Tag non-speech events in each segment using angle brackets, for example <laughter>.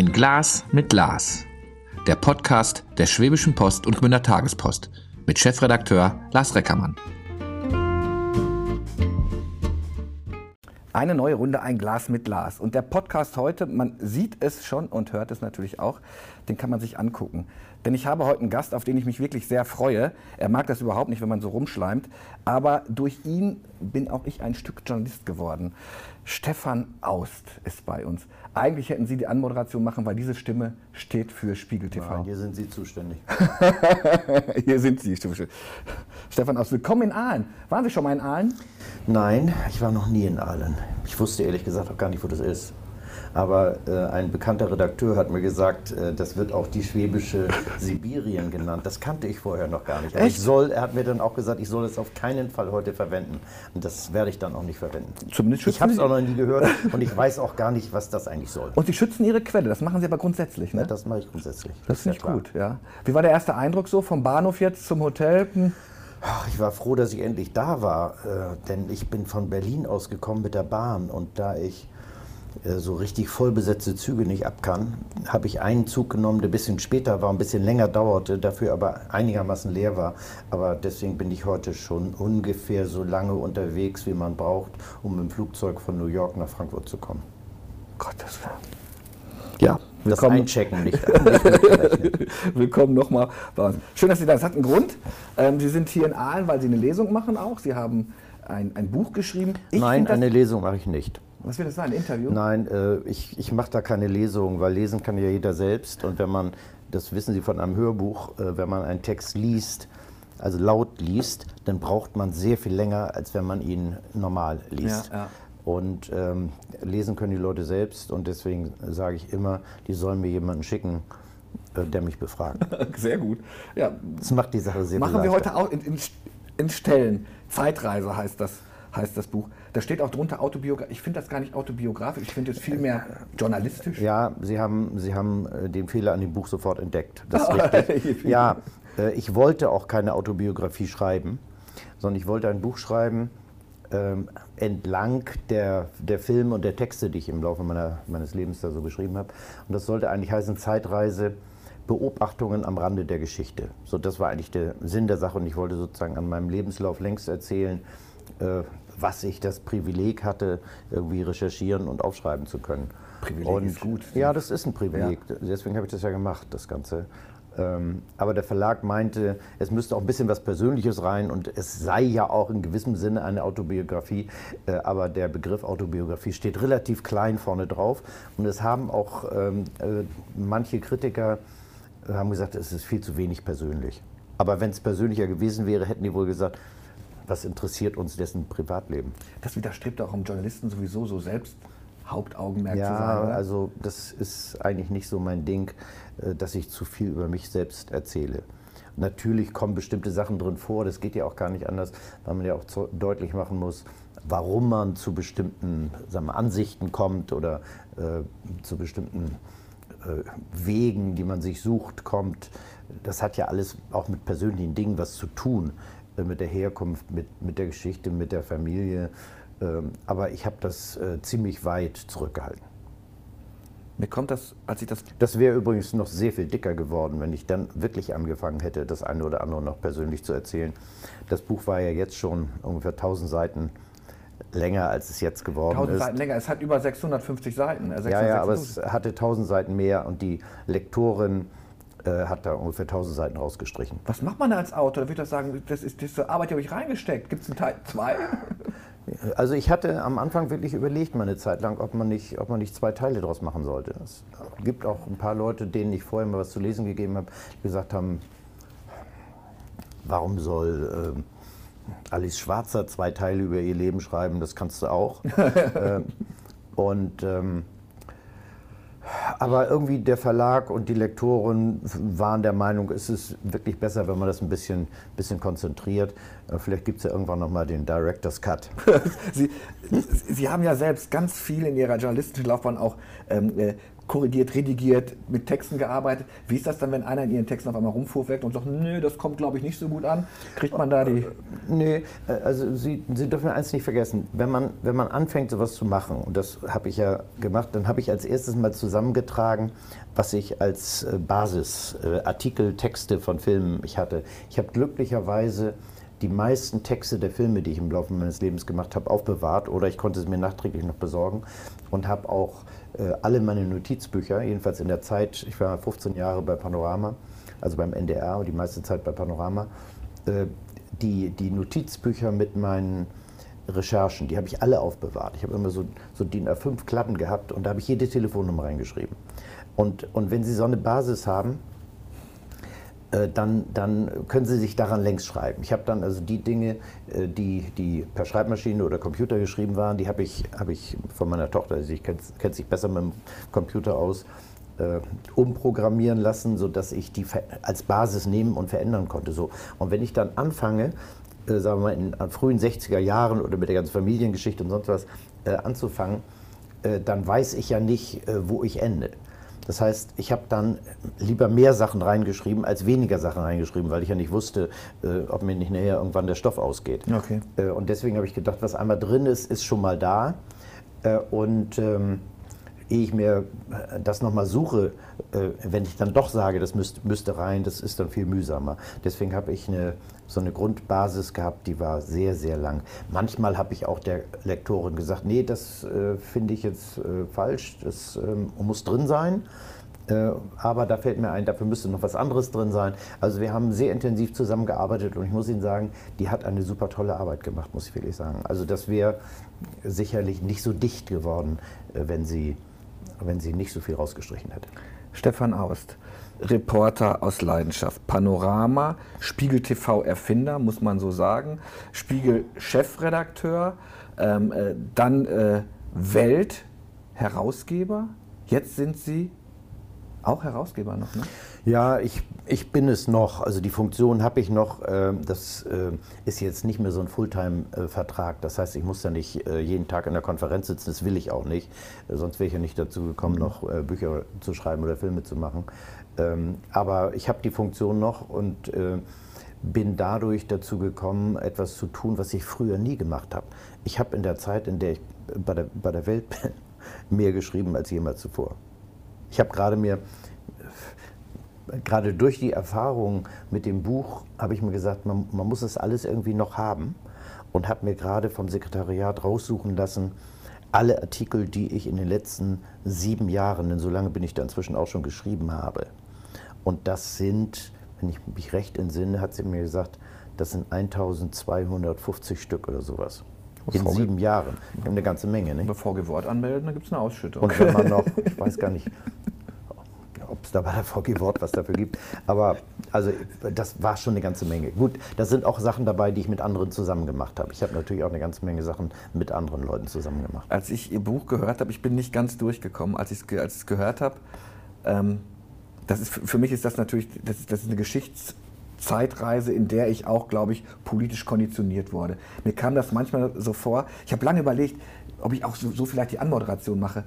Ein Glas mit Lars. Der Podcast der Schwäbischen Post und Gmünder Tagespost mit Chefredakteur Lars Reckermann. Eine neue Runde, ein Glas mit Lars. Und der Podcast heute, man sieht es schon und hört es natürlich auch, den kann man sich angucken. Denn ich habe heute einen Gast, auf den ich mich wirklich sehr freue. Er mag das überhaupt nicht, wenn man so rumschleimt. Aber durch ihn bin auch ich ein Stück Journalist geworden. Stefan Aust ist bei uns. Eigentlich hätten Sie die Anmoderation machen, weil diese Stimme steht für Spiegel TV. Nein, hier sind Sie zuständig. <laughs> hier sind Sie. Stefan Aust, willkommen in Aalen. Waren Sie schon mal in Aalen? Nein, ich war noch nie in Aalen. Ich wusste ehrlich gesagt auch gar nicht, wo das ist. Aber äh, ein bekannter Redakteur hat mir gesagt, äh, das wird auch die schwäbische <laughs> Sibirien genannt. Das kannte ich vorher noch gar nicht. Aber ich soll, er hat mir dann auch gesagt, ich soll es auf keinen Fall heute verwenden. Und das werde ich dann auch nicht verwenden. Zumindest ich habe es auch noch nie gehört <laughs> und ich weiß auch gar nicht, was das eigentlich soll. Und Sie schützen Ihre Quelle, das machen Sie aber grundsätzlich, ne? Ja, das mache ich grundsätzlich. Das, das finde ich gut, ja. Wie war der erste Eindruck so vom Bahnhof jetzt zum Hotel? Hm. Ich war froh, dass ich endlich da war, äh, denn ich bin von Berlin ausgekommen mit der Bahn und da ich so richtig vollbesetzte Züge nicht ab kann, habe ich einen Zug genommen, der ein bisschen später war, ein bisschen länger dauerte, dafür aber einigermaßen leer war. Aber deswegen bin ich heute schon ungefähr so lange unterwegs, wie man braucht, um dem Flugzeug von New York nach Frankfurt zu kommen. Gottes Willen. Ja, willkommen. Das Einchecken nicht. willkommen nochmal bei uns. Schön, dass Sie da sind. Das hat einen Grund. Ähm, Sie sind hier in Aalen, weil Sie eine Lesung machen auch. Sie haben ein, ein Buch geschrieben. Ich Nein, eine Lesung mache ich nicht. Was wird das sein? Ein Interview? Nein, äh, ich, ich mache da keine Lesung, weil lesen kann ja jeder selbst. Und wenn man, das wissen Sie von einem Hörbuch, äh, wenn man einen Text liest, also laut liest, dann braucht man sehr viel länger, als wenn man ihn normal liest. Ja, ja. Und ähm, lesen können die Leute selbst und deswegen sage ich immer, die sollen mir jemanden schicken, äh, der mich befragt. <laughs> Sehr gut. Ja. Das macht die Sache sehr Machen wir heute auch in, in, in Stellen. Zeitreise heißt das heißt das Buch. Da steht auch drunter Autobiografisch. Ich finde das gar nicht autobiografisch, ich finde es vielmehr journalistisch. Ja, Sie haben, Sie haben äh, den Fehler an dem Buch sofort entdeckt. Das ist richtig. <laughs> ja, äh, ich wollte auch keine Autobiografie schreiben, sondern ich wollte ein Buch schreiben ähm, entlang der, der Filme und der Texte, die ich im Laufe meiner, meines Lebens da so geschrieben habe. Und das sollte eigentlich heißen Zeitreise. Beobachtungen am Rande der Geschichte. So, das war eigentlich der Sinn der Sache und ich wollte sozusagen an meinem Lebenslauf längst erzählen, äh, was ich das Privileg hatte, irgendwie recherchieren und aufschreiben zu können. Privileg und, ist gut. Ja, das ist ein Privileg. Ja. Deswegen habe ich das ja gemacht, das Ganze. Ähm, aber der Verlag meinte, es müsste auch ein bisschen was Persönliches rein und es sei ja auch in gewissem Sinne eine Autobiografie. Äh, aber der Begriff Autobiografie steht relativ klein vorne drauf. Und es haben auch ähm, äh, manche Kritiker haben gesagt, es ist viel zu wenig persönlich. Aber wenn es persönlicher gewesen wäre, hätten die wohl gesagt, was interessiert uns dessen Privatleben? Das widerstrebt auch am Journalisten sowieso so selbst Hauptaugenmerk ja, zu sein. Ja, also das ist eigentlich nicht so mein Ding, äh, dass ich zu viel über mich selbst erzähle. Natürlich kommen bestimmte Sachen drin vor, das geht ja auch gar nicht anders, weil man ja auch deutlich machen muss, warum man zu bestimmten sagen wir, Ansichten kommt oder äh, zu bestimmten äh, Wegen, die man sich sucht, kommt. Das hat ja alles auch mit persönlichen Dingen was zu tun. Äh, mit der Herkunft, mit, mit der Geschichte, mit der Familie. Ähm, aber ich habe das äh, ziemlich weit zurückgehalten. Mir kommt das, als ich das. Das wäre übrigens noch sehr viel dicker geworden, wenn ich dann wirklich angefangen hätte, das eine oder andere noch persönlich zu erzählen. Das Buch war ja jetzt schon ungefähr 1000 Seiten länger, als es jetzt geworden 1000 ist. Seiten länger, es hat über 650 Seiten. 656. Ja, ja, aber es hatte 1000 Seiten mehr und die Lektorin äh, hat da ungefähr 1000 Seiten rausgestrichen. Was macht man da als Autor? Da würde ich sagen, das ist diese Arbeit, die habe ich reingesteckt. Gibt es einen Teil 2? <laughs> Also ich hatte am Anfang wirklich überlegt, mal eine Zeit lang, ob man nicht, ob man nicht zwei Teile daraus machen sollte. Es gibt auch ein paar Leute, denen ich vorher mal was zu lesen gegeben habe, die gesagt haben, warum soll äh, Alice Schwarzer zwei Teile über ihr Leben schreiben, das kannst du auch. <laughs> äh, und ähm, aber irgendwie der Verlag und die Lektoren waren der Meinung, es ist wirklich besser, wenn man das ein bisschen, bisschen konzentriert. Äh, vielleicht gibt es ja irgendwann nochmal den Director's Cut. <laughs> Sie, Sie haben ja selbst ganz viel in Ihrer journalistischen Laufbahn auch ähm, äh, korrigiert, redigiert, mit Texten gearbeitet. Wie ist das dann, wenn einer in Ihren Texten auf einmal rumfuhrwerkt und sagt, nö, das kommt, glaube ich, nicht so gut an? Kriegt man da die... Nee, äh, also Sie, Sie dürfen eins nicht vergessen. Wenn man, wenn man anfängt, sowas zu machen, und das habe ich ja gemacht, dann habe ich als erstes mal zusammengetragen, was ich als äh, Basisartikel, Texte von Filmen ich hatte. Ich habe glücklicherweise die meisten Texte der Filme, die ich im Laufe meines Lebens gemacht habe, aufbewahrt oder ich konnte es mir nachträglich noch besorgen und habe auch äh, alle meine Notizbücher, jedenfalls in der Zeit, ich war 15 Jahre bei Panorama, also beim NDR und die meiste Zeit bei Panorama, äh, die, die Notizbücher mit meinen Recherchen, die habe ich alle aufbewahrt. Ich habe immer so, so DIN A5 Klappen gehabt und da habe ich jede Telefonnummer reingeschrieben. Und, und wenn Sie so eine Basis haben, äh, dann, dann können Sie sich daran längs schreiben. Ich habe dann also die Dinge, äh, die, die per Schreibmaschine oder Computer geschrieben waren, die habe ich, hab ich von meiner Tochter, also ich kennt, kennt sich besser mit dem Computer aus, äh, umprogrammieren lassen, sodass ich die als Basis nehmen und verändern konnte. So. Und wenn ich dann anfange, äh, sagen wir mal in frühen 60er Jahren oder mit der ganzen Familiengeschichte und sonst was äh, anzufangen, äh, dann weiß ich ja nicht, wo ich ende. Das heißt, ich habe dann lieber mehr Sachen reingeschrieben als weniger Sachen reingeschrieben, weil ich ja nicht wusste, äh, ob mir nicht näher irgendwann der Stoff ausgeht. Okay. Äh, und deswegen habe ich gedacht, was einmal drin ist, ist schon mal da. Äh, und ähm, ehe ich mir äh, das nochmal suche, äh, wenn ich dann doch sage, das müsste, müsste rein, das ist dann viel mühsamer. Deswegen habe ich eine, so eine Grundbasis gehabt, die war sehr, sehr lang. Manchmal habe ich auch der Lektorin gesagt, nee, das äh, finde ich jetzt äh, falsch, das ähm, muss drin sein. Äh, aber da fällt mir ein, dafür müsste noch was anderes drin sein. Also wir haben sehr intensiv zusammengearbeitet und ich muss Ihnen sagen, die hat eine super tolle Arbeit gemacht, muss ich wirklich sagen. Also das wäre sicherlich nicht so dicht geworden, äh, wenn sie wenn sie nicht so viel rausgestrichen hätte. Stefan Aust, Reporter aus Leidenschaft, Panorama, Spiegel TV Erfinder, muss man so sagen, Spiegel Chefredakteur, ähm, äh, dann äh, Welt Herausgeber. Jetzt sind Sie auch Herausgeber noch, ne? Ja, ich, ich bin es noch. Also die Funktion habe ich noch. Ähm, das äh, ist jetzt nicht mehr so ein Fulltime-Vertrag. Das heißt, ich muss da nicht äh, jeden Tag in der Konferenz sitzen. Das will ich auch nicht. Äh, sonst wäre ich ja nicht dazu gekommen, mhm. noch Bücher zu schreiben oder Filme zu machen. Ähm, aber ich habe die Funktion noch und bin dadurch dazu gekommen, etwas zu tun, was ich früher nie gemacht habe. Ich habe in der Zeit, in der ich bei der, bei der Welt <laughs> bin, mehr geschrieben als jemals zuvor. Ich habe gerade mir, gerade durch die Erfahrung mit dem Buch, habe ich mir gesagt, man, man muss das alles irgendwie noch haben und habe mir gerade vom Sekretariat raussuchen lassen, alle Artikel, die ich in den letzten sieben Jahren, denn so lange bin ich da inzwischen auch schon geschrieben habe. Und das sind, wenn ich mich recht entsinne, hat sie mir gesagt, das sind 1250 Stück oder sowas. In sieben Jahren. Wir haben eine ganze Menge. Nicht? Bevor wir Wort anmelden, dann gibt es eine Ausschüttung. Und wenn man noch, <laughs> ich weiß gar nicht, ob es da bei der VG Wort was dafür gibt. Aber also das war schon eine ganze Menge. Gut, da sind auch Sachen dabei, die ich mit anderen zusammen gemacht habe. Ich habe natürlich auch eine ganze Menge Sachen mit anderen Leuten zusammen gemacht. Als ich Ihr Buch gehört habe, ich bin nicht ganz durchgekommen, als ich es gehört habe. Ähm, das ist, für mich ist das natürlich, das ist, das ist eine Geschichts Zeitreise, in der ich auch, glaube ich, politisch konditioniert wurde. Mir kam das manchmal so vor. Ich habe lange überlegt, ob ich auch so, so, vielleicht die Anmoderation mache.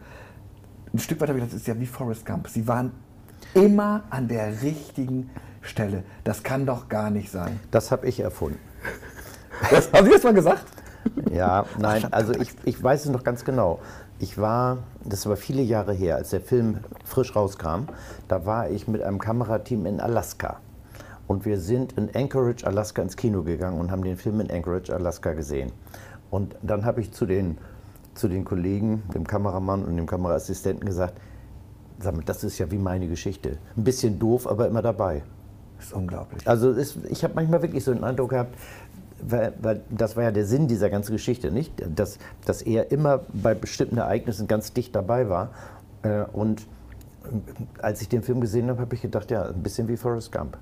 Ein Stück weit habe ich gedacht, das ist ja wie Forrest Gump. Sie waren immer an der richtigen Stelle. Das kann doch gar nicht sein. Das habe ich erfunden. Das, haben Sie das mal gesagt? Ja, nein, also ich, ich weiß es noch ganz genau. Ich war, das war viele Jahre her, als der Film frisch rauskam, da war ich mit einem Kamerateam in Alaska. Und wir sind in Anchorage, Alaska ins Kino gegangen und haben den Film in Anchorage, Alaska gesehen. Und dann habe ich zu den, zu den Kollegen, dem Kameramann und dem Kameraassistenten gesagt, sag mal, das ist ja wie meine Geschichte. Ein bisschen doof, aber immer dabei. Das ist unglaublich. Also ist, ich habe manchmal wirklich so den Eindruck gehabt, weil, weil, das war ja der Sinn dieser ganzen Geschichte, nicht? Dass, dass er immer bei bestimmten Ereignissen ganz dicht dabei war. Äh, und als ich den Film gesehen habe, habe ich gedacht, ja, ein bisschen wie Forrest Gump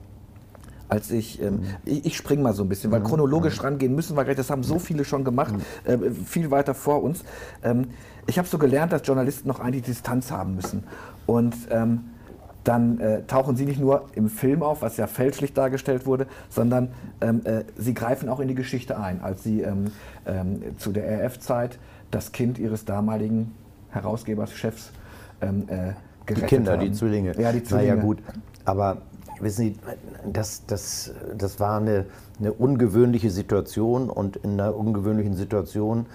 als ich, ähm, ich, ich springe mal so ein bisschen, weil mhm. chronologisch mhm. rangehen müssen wir gleich, das haben so viele schon gemacht, äh, viel weiter vor uns. Ähm, ich habe so gelernt, dass Journalisten noch eine Distanz haben müssen. Und ähm, dann äh, tauchen sie nicht nur im Film auf, was ja fälschlich dargestellt wurde, sondern ähm, äh, sie greifen auch in die Geschichte ein, als sie ähm, ähm, zu der RF-Zeit das Kind ihres damaligen Herausgebers, Chefs, ähm, äh, Die Kinder, haben. die Zwillinge. Ja, die Zwillinge. Naja, gut. Aber wissen Sie, das, das, das war eine, eine ungewöhnliche Situation und in einer ungewöhnlichen Situation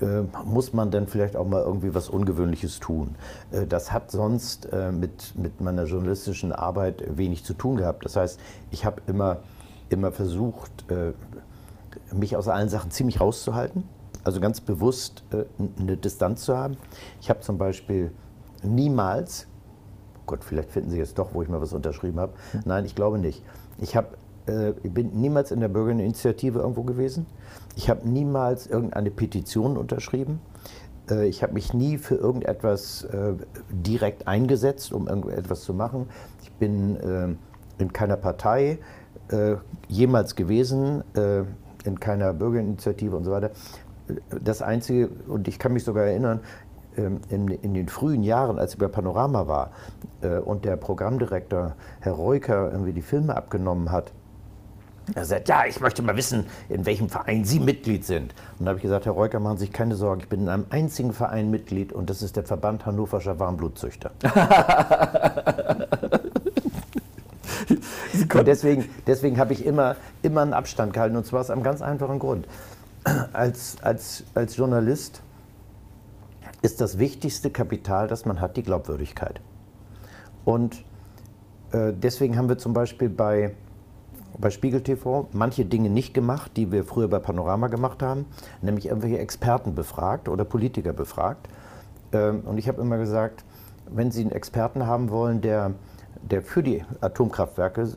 äh, muss man dann vielleicht auch mal irgendwie was Ungewöhnliches tun. Äh, das hat sonst äh, mit, mit meiner journalistischen Arbeit wenig zu tun gehabt. Das heißt, ich habe immer, immer versucht, äh, mich aus allen Sachen ziemlich rauszuhalten, also ganz bewusst äh, eine Distanz zu haben. Ich habe zum Beispiel niemals, Gott, vielleicht finden Sie jetzt doch, wo ich mal was unterschrieben habe. Nein, ich glaube nicht. Ich, hab, äh, ich bin niemals in der Bürgerinitiative irgendwo gewesen. Ich habe niemals irgendeine Petition unterschrieben. Äh, ich habe mich nie für irgendetwas äh, direkt eingesetzt, um irgendetwas zu machen. Ich bin in keiner Partei jemals gewesen, in keiner Bürgerinitiative und so weiter. Das Einzige, und ich kann mich sogar erinnern, in, in, den frühen Jahren, als ich bei Panorama war äh, und der Programmdirektor Herr Reuker irgendwie die Filme abgenommen hat, er sagt, ja, ich möchte mal wissen, in welchem Verein Sie Mitglied sind. Und da habe ich gesagt, Herr Reuker, machen Sie sich keine Sorgen, ich bin in einem einzigen Verein Mitglied und das ist der Verband Hannoverscher Warmblutzüchter. <laughs> und deswegen, deswegen habe ich immer, immer einen Abstand gehalten und zwar aus einem ganz einfachen Grund. Als, als, als Journalist ist das wichtigste Kapital, das man hat, die Glaubwürdigkeit. Und äh, deswegen haben wir zum Beispiel bei, bei Spiegel TV manche Dinge nicht gemacht, die wir früher bei Panorama gemacht haben, nämlich irgendwelche Experten befragt oder Politiker befragt. Ähm, und ich habe immer gesagt, wenn Sie einen Experten haben wollen, der, der für die Atomkraftwerke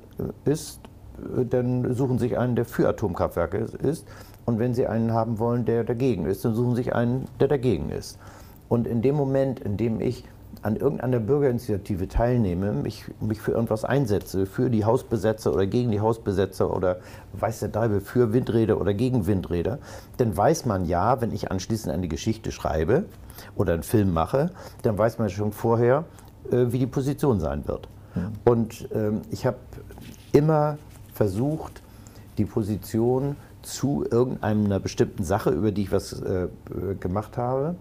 ist, äh, dann suchen Sie sich einen, der für Atomkraftwerke ist. Und wenn Sie einen haben wollen, der dagegen ist, dann suchen Sie sich einen, der dagegen ist. Und in dem Moment, in dem ich an irgendeiner Bürgerinitiative teilnehme, mich, mich für irgendwas einsetze, für die Hausbesetzer oder gegen die Hausbesetzer oder weiß der Teufel, für Windräder oder gegen Windräder, dann weiß man ja, wenn ich anschließend eine Geschichte schreibe oder einen Film mache, dann weiß man schon vorher, äh, wie die Position sein wird. Ja. Und ähm, ich habe immer versucht, die Position zu irgendeiner bestimmten Sache, über die ich was äh, gemacht habe,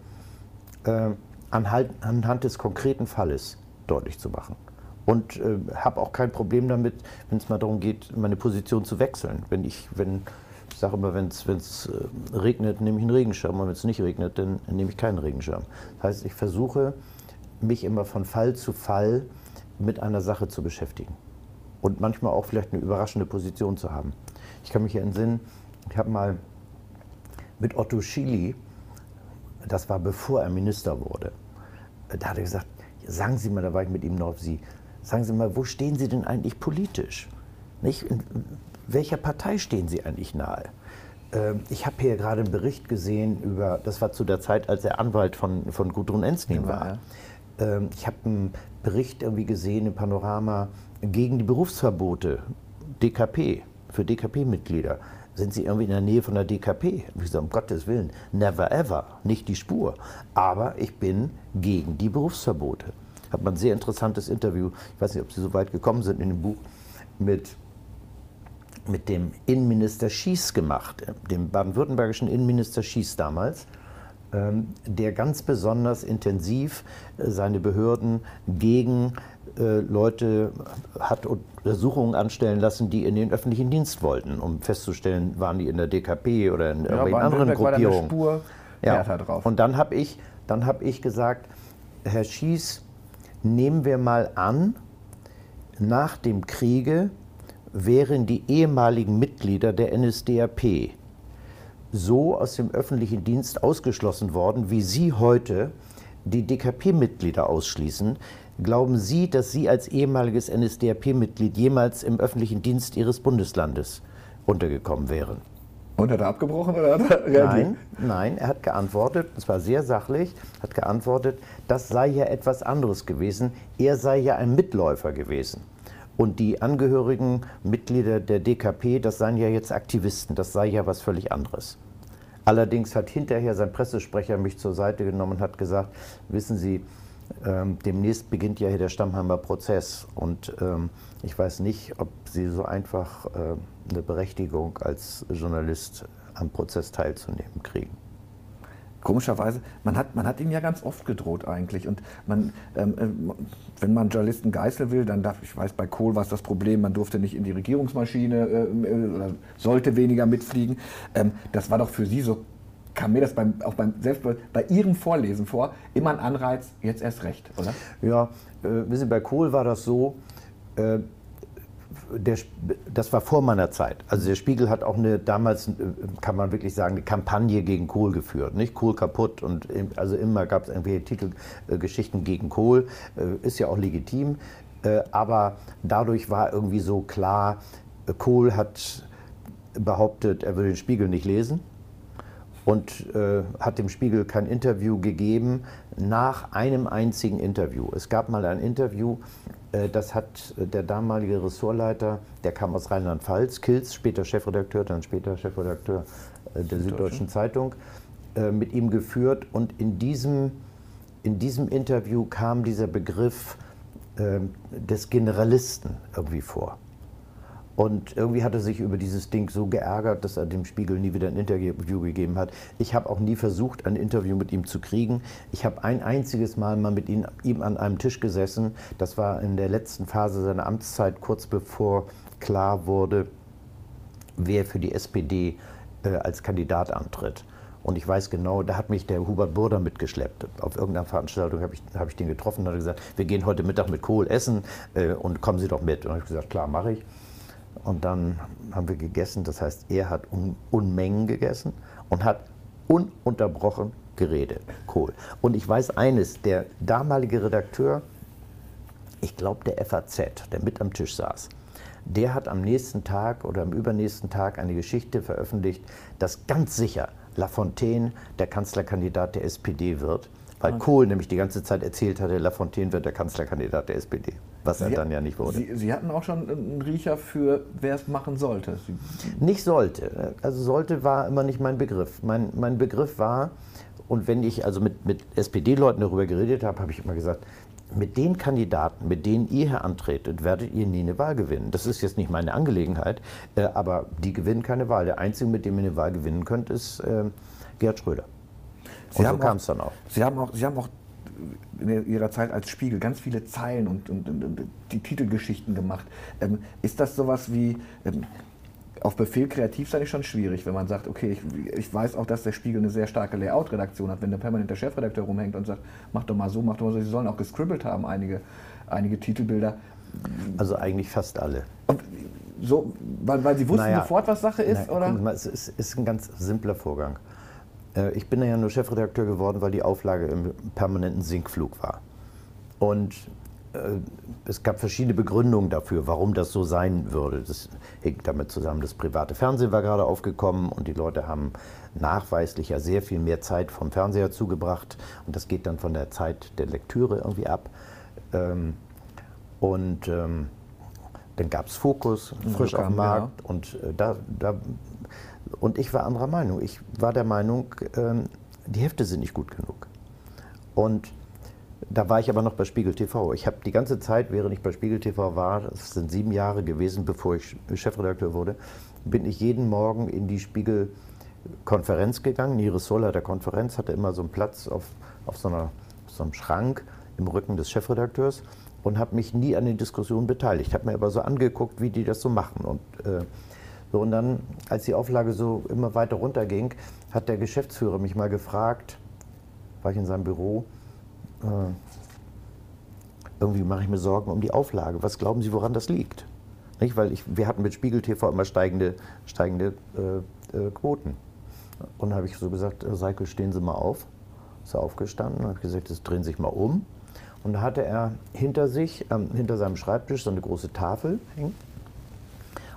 äh, anhand, anhand des konkreten Falles deutlich zu machen. Und äh, habe auch kein Problem damit, wenn es mal darum geht, meine Position zu wechseln. Wenn ich, wenn, ich sage immer, wenn es äh, regnet, nehme ich einen Regenschirm und wenn es nicht regnet, dann nehme ich keinen Regenschirm. Das heißt, ich versuche, mich immer von Fall zu Fall mit einer Sache zu beschäftigen. Und manchmal auch vielleicht eine überraschende Position zu haben. Ich kann mich hier entsinnen, ich habe mal mit Otto Schily, das war bevor er Minister wurde, da hat er gesagt, sagen Sie mal, da war ich mit ihm noch auf Sie, sagen Sie mal, wo stehen Sie denn eigentlich politisch? Nicht? In welcher Partei stehen Sie eigentlich nahe? Ähm, ich habe hier gerade einen Bericht gesehen über, das war zu der Zeit, als er Anwalt von, von Gudrun Ensling war. Ja. Ähm, ich habe einen Bericht irgendwie gesehen im Panorama gegen die Berufsverbote, DKP, für DKP-Mitglieder sind Sie irgendwie in der Nähe von der DKP? Ich sage, um Gottes Willen, never ever, nicht die Spur. Aber ich bin gegen die Berufsverbote. Hat man ein sehr interessantes Interview, ich weiß nicht, ob Sie so weit gekommen sind in dem Buch, mit, mit dem Innenminister Schieß gemacht, dem baden-württembergischen Innenminister Schieß damals ähm, der ganz besonders intensiv äh, seine Behörden gegen äh, Leute hat Untersuchungen anstellen lassen, die in den öffentlichen Dienst wollten, um festzustellen, waren die in der DKP oder in ja, irgendwelchen anderen Gruppierungen. Spur ja. drauf. Und dann habe ich, hab ich gesagt, Herr Schieß, nehmen wir mal an, nach dem Kriege wären die ehemaligen Mitglieder der NSDAP so aus dem öffentlichen Dienst ausgeschlossen worden, wie Sie heute die DKP-Mitglieder ausschließen, Glauben Sie, dass Sie als ehemaliges NSDAP-Mitglied jemals im öffentlichen Dienst Ihres Bundeslandes untergekommen wären? Und hat er abgebrochen oder hat er reagiert? Nein, nein, er hat geantwortet, und zwar sehr sachlich, hat geantwortet, das sei ja etwas anderes gewesen. Er sei ja ein Mitläufer gewesen. Und die Angehörigen, Mitglieder der DKP, das seien ja jetzt Aktivisten, das sei ja was völlig anderes. Allerdings hat hinterher sein Pressesprecher mich zur Seite genommen und hat gesagt, wissen Sie, ähm, demnächst beginnt ja hier der Stammheimer Prozess und ähm, ich weiß nicht, ob Sie so einfach äh, eine Berechtigung als Journalist am Prozess teilzunehmen kriegen. komischerweise, man hat, man hat ihm ja ganz oft gedroht eigentlich. Und man, ähm, äh, wenn man Journalisten geißeln will, dann darf, ich weiß, bei Kohl war es das Problem, man durfte nicht in die Regierungsmaschine äh, äh, oder sollte weniger mitfliegen. Ähm, das war doch für Sie so, kam mir das beim, auch beim, selbst bei, Ihrem Vorlesen vor, immer ein Anreiz, jetzt erst recht, oder? Ja, äh, wissen Sie, bei Kohl war das so, äh, der, das war vor meiner Zeit. Also der Spiegel hat auch eine damals, äh, kann man wirklich sagen, eine Kampagne gegen Kohl geführt. Nicht Kohl kaputt und also immer gab es irgendwelche Titelgeschichten äh, gegen Kohl. Äh, ist ja auch legitim. Aber dadurch war irgendwie so klar, Kohl hat behauptet, er würde den Spiegel nicht lesen und äh, hat dem Spiegel kein Interview gegeben nach einem einzigen Interview. Es gab mal ein Interview, äh, das hat äh, der damalige Ressortleiter, der kam aus Rheinland-Pfalz, Kilz, später Chefredakteur, dann später Chefredakteur äh, der Süddeutschen Zeitung, mit ihm geführt. Und in diesem, in diesem Interview kam dieser Begriff des Generalisten irgendwie vor. Und irgendwie hat er sich über dieses Ding so geärgert, dass er dem Spiegel nie wieder ein Interview gegeben hat. Ich habe auch nie versucht, ein Interview mit ihm zu kriegen. Ich habe ein einziges Mal mal mit ihm, ihm an einem Tisch gesessen. Das war in der letzten Phase seiner Amtszeit, kurz bevor klar wurde, wer für die SPD äh, als Kandidat antritt. Und ich weiß genau, da hat mich der Hubert Burda mitgeschleppt. Auf irgendeiner Veranstaltung habe ich, hab ich den getroffen und hat gesagt, wir gehen heute Mittag mit Kohl essen äh, und kommen Sie doch mit. Und ich habe gesagt, klar, mache ich. Und dann haben wir gegessen, das heißt, er hat Un Unmengen gegessen und hat ununterbrochen geredet, Kohl. Und ich weiß eines, der damalige Redakteur, ich glaube der FAZ, der mit am Tisch saß, der hat am nächsten Tag oder am übernächsten Tag eine Geschichte veröffentlicht, dass ganz sicher Lafontaine der Kanzlerkandidat der SPD wird, weil. Kohl nämlich die ganze Zeit erzählt hatte, Lafontaine wird der Kanzlerkandidat der SPD was Sie, er dann ja nicht wurde. Sie, Sie, hatten auch schon einen Riecher für, wer es machen sollte. Sie nicht sollte. Also sollte war immer nicht mein Begriff. Mein, mein Begriff war, und wenn ich also mit, mit SPD-Leuten darüber geredet habe, habe ich immer gesagt, mit den Kandidaten, mit denen ihr hier antretet, werdet ihr nie eine Wahl gewinnen. Das ist jetzt nicht meine Angelegenheit, äh, aber die gewinnen keine Wahl. Der Einzige, mit dem ihr eine Wahl gewinnen könnt, ist äh, Gerhard Schröder. Sie und so kam es dann auch. Sie haben auch, Sie haben auch in ihrer Zeit als Spiegel ganz viele Zeilen und, und, und die Titelgeschichten gemacht. Ähm, ist das sowas wie, ähm, auf Befehl kreativ sein ist schon schwierig, wenn man sagt, okay, ich, ich weiß auch, dass der Spiegel eine sehr starke Layout-Redaktion hat, wenn der permanente Chefredakteur rumhängt und sagt, mach doch mal so, mach doch mal so. Sie sollen auch gescribbelt haben, einige, einige Titelbilder. Also eigentlich fast alle. Und so, weil, weil Sie wussten naja, sofort, was Sache ist? Na, oder? Mal, es ist, ist ein ganz simpler Vorgang. Äh, ich bin ja nur Chefredakteur geworden, weil die Auflage im permanenten Sinkflug war. Und äh, es gab verschiedene Begründungen dafür, warum das so sein würde. Das hängt damit zusammen, das private Fernsehen war gerade aufgekommen und die Leute haben nachweislich ja sehr viel mehr Zeit vom Fernseher zugebracht. Und das geht dann von der Zeit der Lektüre irgendwie ab. Ähm, und ähm, dann gab es Fokus, frisch auf dem Markt. Ja. Und äh, da, da und ich war anderer Meinung. Ich war der Meinung, ähm, die Hefte sind nicht gut genug. Und da war ich aber noch bei Spiegel TV. Ich habe die ganze Zeit, während ich bei Spiegel TV war, das sind sieben Jahre gewesen, bevor ich Chefredakteur wurde, bin ich jeden Morgen in die Spiegel-Konferenz gegangen. Iris Soller der Konferenz hatte immer so einen Platz auf, auf so, einer, so einem Schrank im Rücken des Chefredakteurs und habe mich nie an den Diskussionen beteiligt. Habe mir aber so angeguckt, wie die das so machen. Und äh, so, und dann, als die Auflage so immer weiter runterging, hat der Geschäftsführer mich mal gefragt, war ich in seinem Büro, äh, irgendwie mache ich mir Sorgen um die Auflage. Was glauben Sie, woran das liegt? Nicht? Weil ich, wir hatten mit Spiegel TV immer steigende, steigende äh, äh, Quoten. Und dann habe ich so gesagt, äh, Seikel, stehen Sie mal auf. Ist er aufgestanden und habe gesagt, jetzt drehen Sie sich mal um. Und da hatte er hinter sich, ähm, hinter seinem Schreibtisch, so eine große Tafel hängen.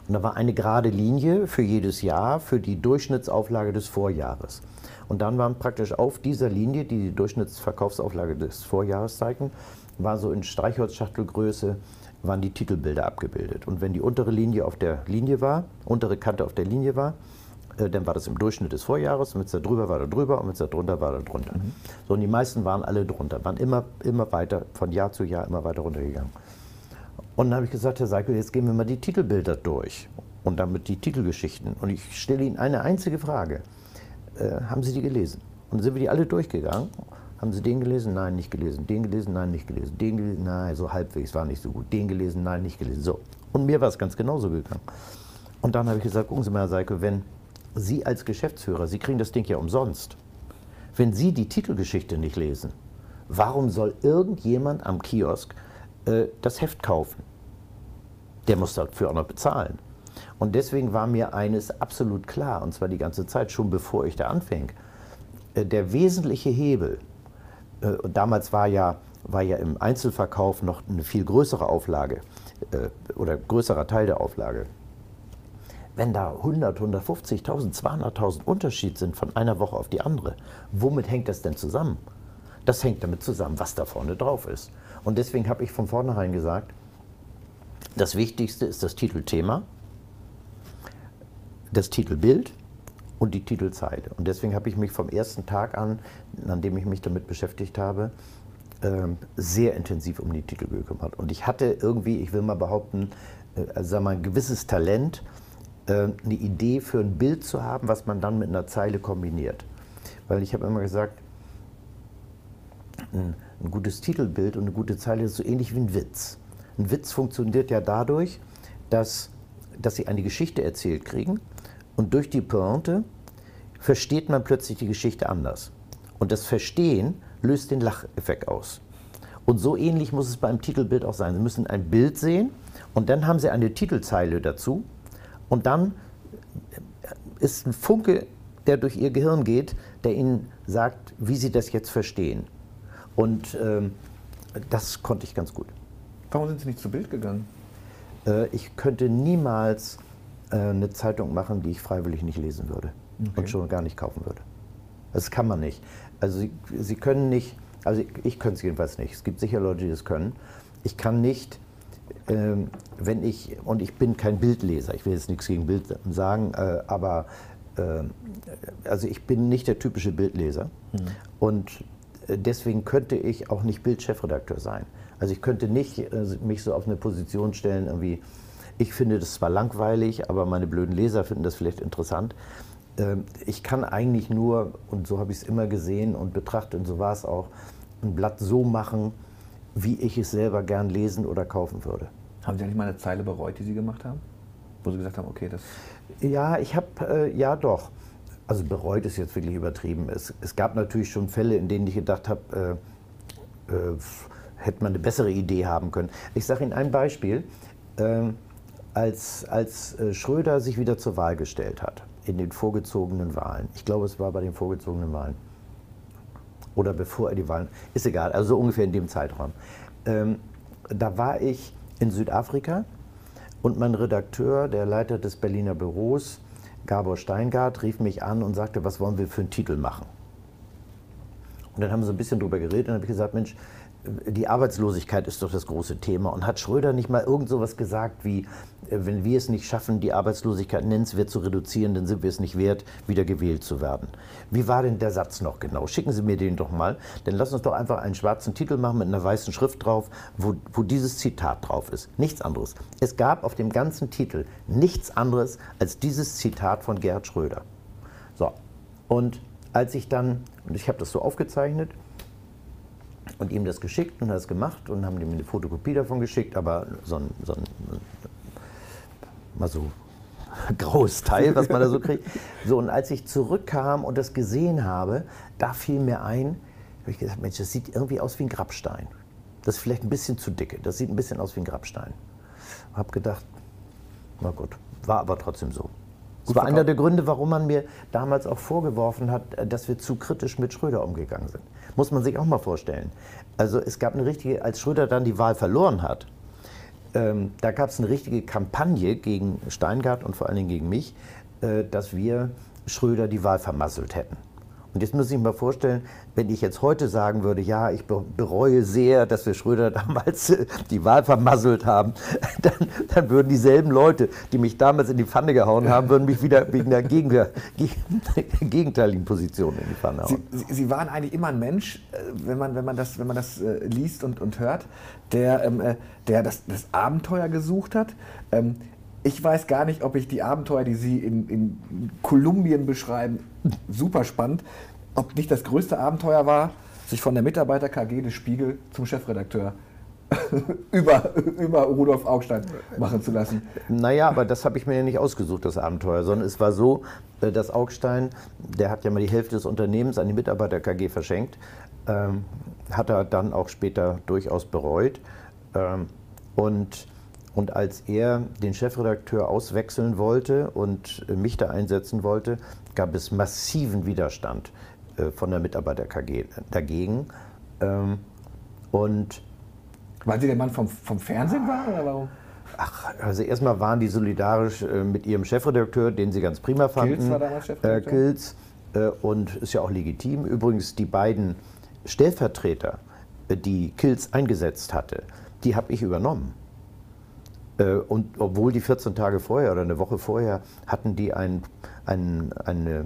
Und da war eine gerade Linie für jedes Jahr für die Durchschnittsauflage des Vorjahres. Und dann waren praktisch auf dieser Linie, die die Durchschnittsverkaufsauflage des Vorjahres zeigten, war so in Streichholzschachtelgröße waren die Titelbilder abgebildet. Und wenn die untere Linie auf der Linie war, untere Kante auf der Linie war, äh, dann war das im Durchschnitt des Vorjahres, und wenn es da drüber war, da drüber und wenn es da drunter war, da drunter. Mhm. So, und die meisten waren alle drunter, waren immer, immer weiter, von Jahr zu Jahr immer weiter runtergegangen. Und dann habe ich gesagt, Herr Seikel, jetzt gehen wir mal die Titelbilder durch und damit die Titelgeschichten. Und ich stelle Ihnen eine einzige Frage. Äh, haben Sie die gelesen? Und sind wir die alle durchgegangen. Haben Sie den gelesen? Nein, nicht gelesen. Den gelesen? Nein, nicht gelesen. Den gelesen? Nein, so halbwegs, war nicht so gut. Den gelesen? Nein, nicht gelesen. So. Und mir war es ganz genauso gegangen. Und dann habe ich gesagt, gucken Sie mal, Herr Seike, wenn Sie als Geschäftsführer, Sie kriegen das Ding ja umsonst, wenn Sie die Titelgeschichte nicht lesen, warum soll irgendjemand am Kiosk äh, das Heft kaufen? Der muss dafür auch noch bezahlen. Und deswegen war mir eines absolut klar, und zwar die ganze Zeit, schon bevor ich da anfing, äh, der wesentliche Hebel, äh, und damals war ja, war ja im Einzelverkauf noch eine viel größere Auflage äh, oder größerer Teil der Auflage. Wenn da 100, 150.000, 200.000 Unterschied sind von einer Woche auf die andere, womit hängt das denn zusammen? Das hängt damit zusammen, was da vorne drauf ist. Und deswegen habe ich von vornherein gesagt, das Wichtigste ist das Titelthema, das Titelbild und die Titelzeile. Und deswegen habe ich mich vom ersten Tag an, an dem ich mich damit beschäftigt habe, ähm, sehr intensiv um die Titel gekümmert. Und ich hatte irgendwie, ich will mal behaupten, äh, also sagen wir mal, ein gewisses Talent, äh, eine Idee für ein Bild zu haben, was man dann mit einer Zeile kombiniert. Weil ich habe immer gesagt, ein, gutes Titelbild und eine gute Zeile ist so ähnlich wie ein Witz. Ein Witz funktioniert ja dadurch, dass, dass sie eine Geschichte erzählt kriegen und durch die Pointe versteht man plötzlich die Geschichte anders. Und das Verstehen löst den Lacheffekt aus. Und so ähnlich muss es beim Titelbild auch sein. Sie müssen ein Bild sehen und dann haben Sie eine Titelzeile dazu und dann ist ein Funke, der durch Ihr Gehirn geht, der Ihnen sagt, wie Sie das jetzt verstehen. Und ähm, das konnte ich ganz gut. Warum sind Sie nicht zu Bild gegangen? Äh, ich könnte niemals äh, eine Zeitung machen, die ich freiwillig nicht lesen würde okay. und schon gar nicht kaufen würde. Das kann man nicht. Also Sie, Sie können nicht, also ich, ich könnte es jedenfalls nicht. Es gibt sicher Leute, die das können. Ich kann nicht, ähm, wenn ich, und ich bin kein Bildleser, ich will jetzt nichts gegen Bild sagen, äh, aber äh, also ich bin nicht der typische Bildleser. Mhm. Und deswegen könnte ich auch nicht Bildchefredakteur sein. Also ich könnte nicht äh, mich so auf eine Position stellen, irgendwie, ich finde das zwar langweilig, aber meine blöden Leser finden das vielleicht interessant. Ähm, ich kann eigentlich nur, und so habe ich es immer gesehen und betrachtet, und so war es auch, ein Blatt so machen, wie ich es selber gern lesen oder kaufen würde. Haben Sie eigentlich mal eine Zeile bereut, die Sie gemacht haben? Wo Sie gesagt haben, okay, das. Ja, ich habe, äh, ja doch. Also bereut ist jetzt wirklich übertrieben. Es, es gab natürlich schon Fälle, in denen ich gedacht habe, äh, äh, hätte man eine bessere Idee haben können. Ich sage Ihnen ein Beispiel. Ähm, als, als äh, Schröder sich wieder zur Wahl gestellt hat, in den vorgezogenen Wahlen, ich glaube, es war bei den vorgezogenen Wahlen, oder bevor er die Wahlen, ist egal, also so ungefähr in dem Zeitraum, ähm, da war ich in Südafrika und mein Redakteur, der Leiter des Berliner Büros, Gabor Steingart, rief mich an und sagte, was wollen wir für einen Titel machen? Und dann haben wir so ein bisschen drüber geredet und habe ich gesagt, Mensch, die Arbeitslosigkeit ist doch das große Thema. Und hat Schröder nicht mal irgend so was gesagt wie, äh, wenn wir es nicht schaffen, die Arbeitslosigkeit nennenswert zu reduzieren, dann sind wir es nicht wert, wieder gewählt zu werden. Wie war denn der Satz noch genau? Schicken Sie mir den doch mal. Dann lass uns doch einfach einen schwarzen Titel machen mit einer weißen Schrift drauf, wo, wo dieses Zitat drauf ist. Nichts anderes. Es gab auf dem ganzen Titel nichts anderes als dieses Zitat von Gerhard Schröder. So, und als ich dann, und ich habe das so aufgezeichnet, und ihm das geschickt und hat es gemacht und haben ihm eine Fotokopie davon geschickt, aber so ein, so ein mal so <laughs> graues Teil, was man da so kriegt. So, und als ich zurückkam und das gesehen habe, da fiel mir ein, habe ich gesagt, Mensch, das sieht irgendwie aus wie ein Grabstein. Das ist vielleicht ein bisschen zu dicke, das sieht ein bisschen aus wie ein Grabstein. Habe gedacht, na gut, war aber trotzdem so. Das war einer der Gründe, warum man mir damals auch vorgeworfen hat, dass wir zu kritisch mit Schröder umgegangen sind. Muss man sich auch mal vorstellen. Also es gab eine richtige, als Schröder dann die Wahl verloren hat, ähm, da gab es eine richtige Kampagne gegen Steingart und vor allen Dingen gegen mich, äh, dass wir Schröder die Wahl vermasselt hätten. Und jetzt muss ich mir vorstellen, wenn ich jetzt heute sagen würde, ja, ich bereue sehr, dass wir Schröder <laughs> damals äh, die Wahl vermasselt haben, <laughs> dann, dann, würden dieselben Leute, die mich damals in die Pfanne gehauen haben, würden mich wieder wegen der, Gegen gegenteiligen Position in die Pfanne hauen. Sie, Sie, waren eigentlich immer ein Mensch, äh, wenn man, wenn man das, wenn man das äh, liest und, und hört, der, ähm, der das, das Abenteuer gesucht hat. Ähm, ich weiß gar nicht, ob ich die Abenteuer, die Sie in, in Kolumbien beschreiben, super spannend. ob nicht das größte Abenteuer war, sich von der Mitarbeiter-KG des Spiegel zum Chefredakteur <laughs> über, über Rudolf Augstein machen zu lassen. Naja, aber das habe ich mir ja nicht ausgesucht, das Abenteuer, sondern es war so, äh, dass Augstein, der hat ja mal die Hälfte des Unternehmens an die Mitarbeiter-KG verschenkt, ähm, hat er dann auch später durchaus bereut. Ähm, und, und als er den Chefredakteur auswechseln wollte und mich da einsetzen wollte, gab es massiven Widerstand äh, von der Mitarbeiter-KG dagegen. Ähm, und weil Sie der Mann vom, vom Fernsehen war oder warum? Ach, also erstmal waren die solidarisch äh, mit ihrem Chefredakteur, den sie ganz prima fanden. Kilz war damals Chefredakteur? Äh, Kilz, äh, und ist ja auch legitim. Übrigens, die beiden Stellvertreter, äh, die Kilz eingesetzt hatte, die habe ich übernommen. Äh, und obwohl die 14 Tage vorher oder eine Woche vorher hatten die ein, ein, eine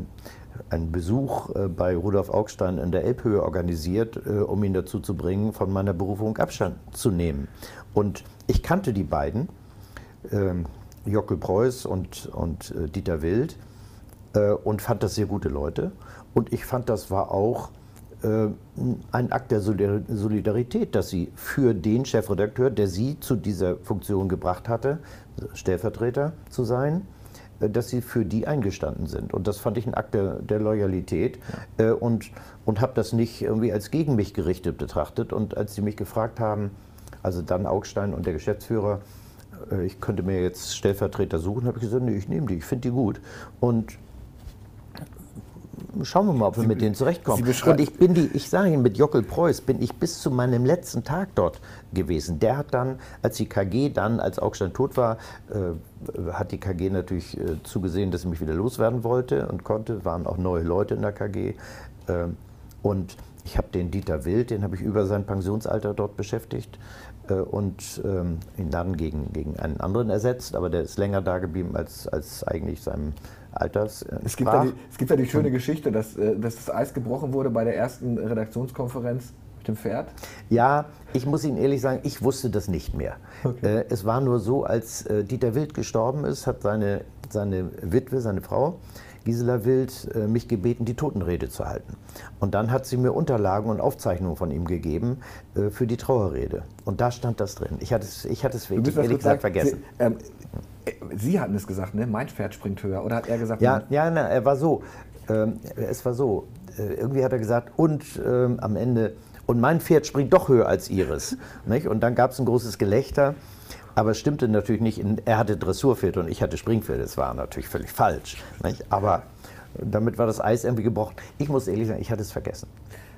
einen Besuch äh, bei Rudolf Augstein in der Elbhöhe organisiert, äh, um ihn dazu zu bringen, von meiner Berufung Abstand zu nehmen. Und ich kannte die beiden, ähm, Jockel Preuß und, und äh, Dieter Wild, und fand das sehr gute Leute. Und ich fand, das war auch ein Akt der Solidarität, dass sie für den Chefredakteur, der sie zu dieser Funktion gebracht hatte, Stellvertreter zu sein, dass sie für die eingestanden sind. Und das fand ich ein Akt der, der Loyalität ja. Äh, und, und habe das nicht irgendwie als gegen mich gerichtet betrachtet. Und als sie mich gefragt haben, also dann Augstein und der Geschäftsführer, äh, ich könnte mir jetzt Stellvertreter suchen, habe ich gesagt, nee, ich nehme die, ich finde die gut. Und schauen wir mal, ob wir Sie, mit denen zurechtkommen. Und ich bin die, ich sage Ihnen, mit Jockel Preuß bin ich bis zu meinem letzten Tag dort gewesen. Der hat dann, als die KG dann, als Augstein tot war, äh, hat die KG natürlich äh, zugesehen, dass sie mich wieder loswerden wollte und konnte. Waren auch neue Leute in der KG. Äh, und ich habe den Dieter Wild, den habe ich über sein Pensionsalter dort beschäftigt äh, und ähm, ihn dann gegen, gegen einen anderen ersetzt, aber der ist länger da geblieben als, als eigentlich seinem Alters. Äh, es, gibt ja die, es gibt ja die schöne Geschichte, dass, äh, dass das Eis gebrochen wurde bei der ersten Redaktionskonferenz mit dem Pferd. Ja, ich muss Ihnen ehrlich sagen, ich wusste das nicht mehr. Okay. Äh, es war nur so, als Dieter Wild gestorben ist, hat seine, seine Witwe, seine Frau, Gisela Wild mich gebeten, die Totenrede zu halten. Und dann hat sie mir Unterlagen und Aufzeichnungen von ihm gegeben für die Trauerrede. Und da stand das drin. Ich hatte es, ich hatte es wirklich ehrlich gesagt vergessen. Sie, ähm, Sie hatten es gesagt, ne? mein Pferd springt höher. Oder hat er gesagt? Ja, ja na, er war so. Ähm, es war so. Äh, irgendwie hat er gesagt, und ähm, am Ende, und mein Pferd springt doch höher als ihres. <laughs> nicht? Und dann gab es ein großes Gelächter. Aber es stimmte natürlich nicht. Er hatte Dressurpferde und ich hatte Springpferde. Das war natürlich völlig falsch. Nicht? Aber damit war das Eis irgendwie gebrochen. Ich muss ehrlich sagen, ich hatte es vergessen.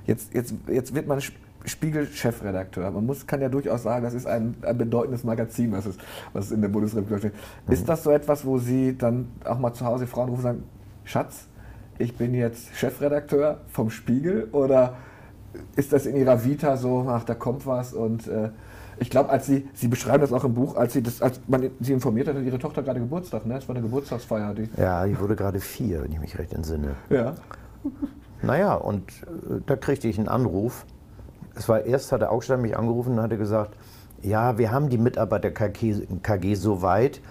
Jetzt, jetzt, jetzt wird man Spiegel-Chefredakteur. Man muss, kann ja durchaus sagen, das ist ein, ein bedeutendes Magazin, was es, was es in der Bundesrepublik steht. Mhm. Ist das so etwas, wo Sie dann auch mal zu Hause Frauen rufen und sagen, Schatz, ich bin jetzt Chefredakteur vom Spiegel? Oder ist das in Ihrer Vita so, ach, da kommt was und äh, ich glaube, als Sie, Sie beschreiben das auch im Buch, als Sie das, als man Sie informiert hat, hat Ihre Tochter gerade Geburtstag, ne? Es war eine Geburtstagsfeier. Die ja, die wurde gerade vier, wenn ich mich recht entsinne. Ja. Naja, und äh, da kriegte ich einen Anruf es war erst, hat der Augstein mich angerufen und hatte gesagt, ja, wir haben die Mitarbeiter KG, KG so weit,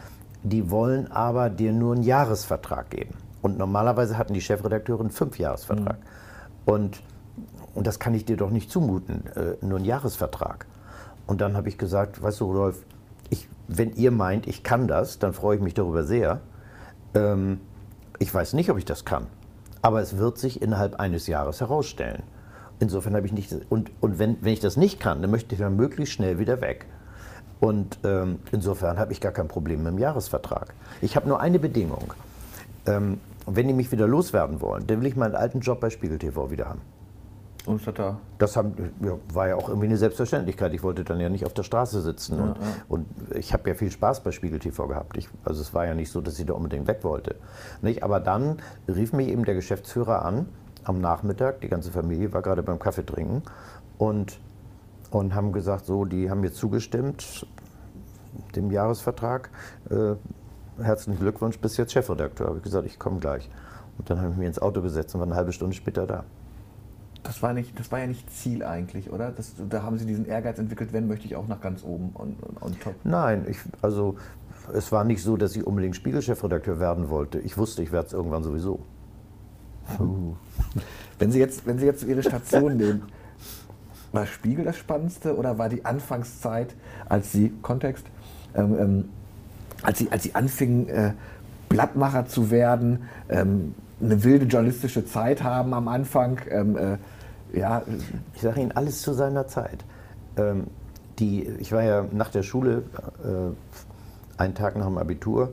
die wollen aber dir nur einen Jahresvertrag geben. Und normalerweise hatten die Chefredakteure einen Fünfjahresvertrag. Mhm. Und, und das kann ich dir doch nicht zumuten, äh, nur einen Jahresvertrag. Und dann habe ich gesagt, weißt du, Rudolf, ich, wenn ihr meint, ich kann das, dann freue ich mich darüber sehr. Ähm, ich weiß nicht, ob ich das kann. Aber es wird sich innerhalb eines Jahres herausstellen. Insofern habe ich nicht. Und, und wenn, wenn ich das nicht kann, dann möchte ich dann möglichst schnell wieder weg. Und ähm, insofern habe ich gar kein Problem mit dem Jahresvertrag. Ich habe nur eine Bedingung. Ähm, wenn die mich wieder loswerden wollen, dann will ich meinen alten Job bei Spiegel TV wieder haben. Und hat er das haben, ja, war ja auch irgendwie eine Selbstverständlichkeit. Ich wollte dann ja nicht auf der Straße sitzen. Ja, und, ja. und, ich habe ja viel Spaß bei Spiegel TV gehabt. Ich, also es war ja nicht so, dass ich da unbedingt weg wollte. Nicht? Aber dann rief mich eben der Geschäftsführer an am Nachmittag, die ganze Familie war gerade beim Kaffee trinken und, und haben gesagt, so, die haben mir zugestimmt, dem Jahresvertrag. Äh, herzlichen Glückwunsch, bis jetzt Chefredakteur. Habe ich gesagt, ich komme gleich. Und dann habe ich mich ins Auto gesetzt und war eine halbe Stunde später da. Das war, nicht, das war ja nicht Ziel eigentlich, oder? Das, da haben Sie diesen Ehrgeiz entwickelt, wenn möchte ich auch nach ganz oben on, on top. Nein, ich, also es war nicht so, dass ich unbedingt Spiegelchefredakteur werden wollte. Ich wusste, ich werde es irgendwann sowieso. Wenn, Sie jetzt, wenn Sie jetzt Ihre Station nehmen, war Spiegel das Spannendste oder war die Anfangszeit, als Sie, Kontext, ähm, ähm, als, Sie, als Sie anfingen, äh, Blattmacher zu werden, ähm, eine wilde journalistische Zeit haben am Anfang? Ähm, äh, ja. Ich sage Ihnen alles zu seiner Zeit. Ähm, die, ich war ja nach der Schule, äh, einen Tag nach dem Abitur,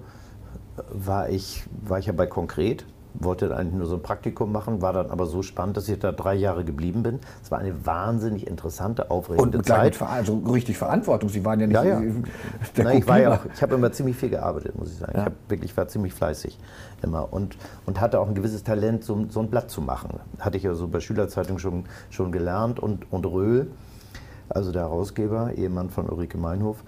war ich, war ich ja bei Konkret wollte eigentlich nur so ein Praktikum machen, war dann aber so spannend, dass ich da drei Jahre geblieben bin. Es war eine wahnsinnig interessante, aufregende und Zeit. Und also richtig Verantwortung. Sie waren ja nicht ja, ja. der Nein, ich, war ja auch, ich habe immer ziemlich viel gearbeitet, muss ich sagen. Ja. Ich wirklich war ziemlich fleißig immer und, und hatte auch ein gewisses Talent, so, so ein Blatt zu machen. Hatte ich ja so bei Schülerzeitung schon, schon gelernt und, und Röhl, also der Herausgeber, Ehemann von Ulrike Meinhof,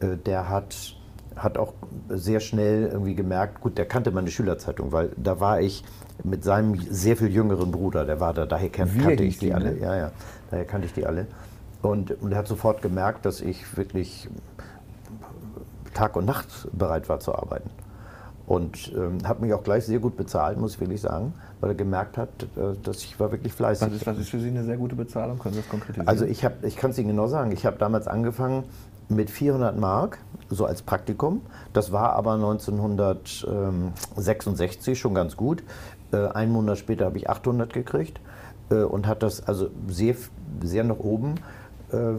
äh, der hat hat auch sehr schnell irgendwie gemerkt, gut, der kannte meine Schülerzeitung, weil da war ich mit seinem sehr viel jüngeren Bruder, der war da, daher kan kannte ich die, die alle. Ne? Ja, ja, daher kannte ich die alle. Und, und er hat sofort gemerkt, dass ich wirklich Tag und Nacht bereit war zu arbeiten. Und ähm, hat mich auch gleich sehr gut bezahlt, muss ich wirklich sagen, weil er gemerkt hat, äh, dass ich war wirklich fleißig. Was ist, was ist für Sie eine sehr gute Bezahlung? Können Sie das konkretisieren? Also ich, ich kann es Ihnen genau sagen. Ich habe damals angefangen mit 400 Mark, so als Praktikum. Das war aber 1966 schon ganz gut. Äh, einen Monat später habe ich 800 gekriegt äh, und hat das also sehr, sehr nach oben äh,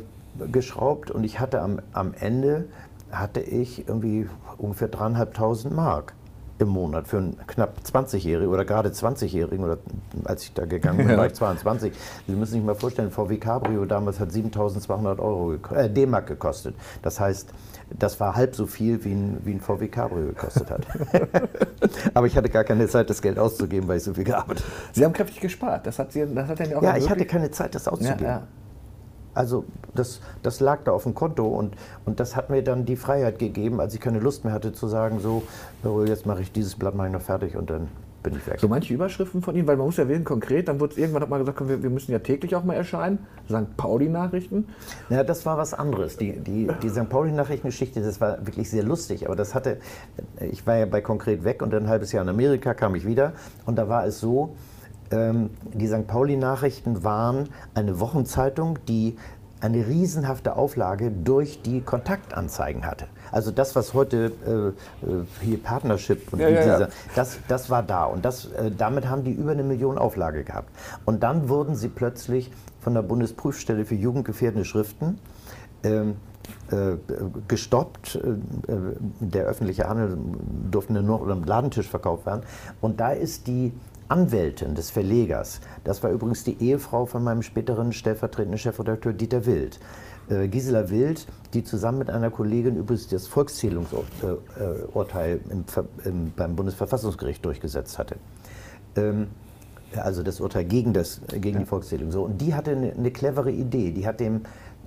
geschraubt. Und ich hatte am, am Ende hatte ich irgendwie ungefähr dreieinhalbtausend Mark im Monat für einen knapp 20-Jährigen oder gerade 20-Jährigen, oder als ich da gegangen bin, ja. war ich 22. Sie müssen sich mal vorstellen, VW Cabrio damals hat 7200 Euro äh, D-Mark gekostet. Das heißt, das war halb so viel, wie ein, wie ein VW Cabrio gekostet hat. <laughs> Aber ich hatte gar keine Zeit, das Geld auszugeben, weil ich so viel gearbeitet habe. Sie haben kräftig gespart. Das hat, Sie, das hat ja auch Ja, ich hatte keine Zeit, das auszugeben. Ja, ja. Also das, das lag da auf dem Konto und, und das hat mir dann die Freiheit gegeben, als ich keine Lust mehr hatte zu sagen, so, jetzt mache ich dieses Blatt mache ich noch fertig und dann bin ich weg. So manche Überschriften von Ihnen, weil man muss ja wählen konkret, dann wurde irgendwann mal gesagt, wir, wir, müssen ja täglich auch mal erscheinen, St. Pauli-Nachrichten. Ja, das war was anderes. Die, die, die St. Pauli-Nachrichtengeschichte, das war wirklich sehr lustig, aber das hatte, ich war ja bei konkret weg und dann ein halbes Jahr in Amerika kam ich wieder und da war es so, die St. Pauli-Nachrichten waren eine Wochenzeitung, die eine riesenhafte Auflage durch die Kontaktanzeigen hatte. Also das, was heute äh, äh hier Partnership und ja, dieser, ja. Das, das war da und das, äh, damit haben die über eine Million Auflage gehabt. Und dann wurden sie plötzlich von der Bundesprüfstelle für jugendgefährdende Schriften ähm, äh, gestoppt. Äh, der öffentliche Handel durfte nur noch unter Ladentisch verkauft werden. Und da ist die Anwältin des Verlegers, das war übrigens die Ehefrau von meinem späteren stellvertretenden Chefredakteur Dieter Wild, äh, Gisela Wild, die zusammen mit einer Kollegin übrigens das Volkszählungsurteil im, im, beim Bundesverfassungsgericht durchgesetzt hatte. Ähm, also das Urteil gegen, das, gegen die Volkszählung. So, und die hatte eine, eine clevere Idee. Die hat, dem,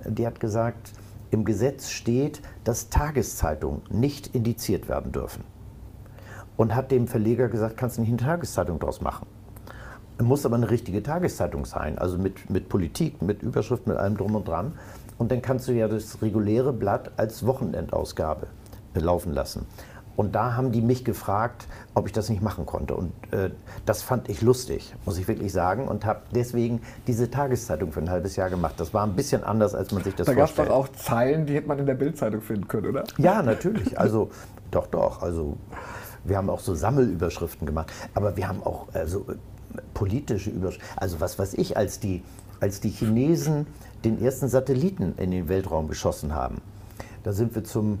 die hat gesagt, im Gesetz steht, dass Tageszeitungen nicht indiziert werden dürfen und hat dem Verleger gesagt, kannst du nicht eine Tageszeitung draus machen. Muss aber eine richtige Tageszeitung sein, also mit, mit Politik, mit Überschrift, mit allem drum und dran. Und dann kannst du ja das reguläre Blatt als Wochenendausgabe laufen lassen. Und da haben die mich gefragt, ob ich das nicht machen konnte. Und äh, das fand ich lustig, muss ich wirklich sagen. Und habe deswegen diese Tageszeitung für ein halbes Jahr gemacht. Das war ein bisschen anders, als man sich das da vorstellt. Da gab es doch auch Zeilen, die hätte man in der Bildzeitung finden können, oder? Ja, natürlich. Also, doch, doch. Also, wir haben auch so Sammelüberschriften gemacht, aber wir haben auch also, politische Überschriften. Also was weiß ich, als die, als die Chinesen den ersten Satelliten in den Weltraum geschossen haben, da sind wir zum,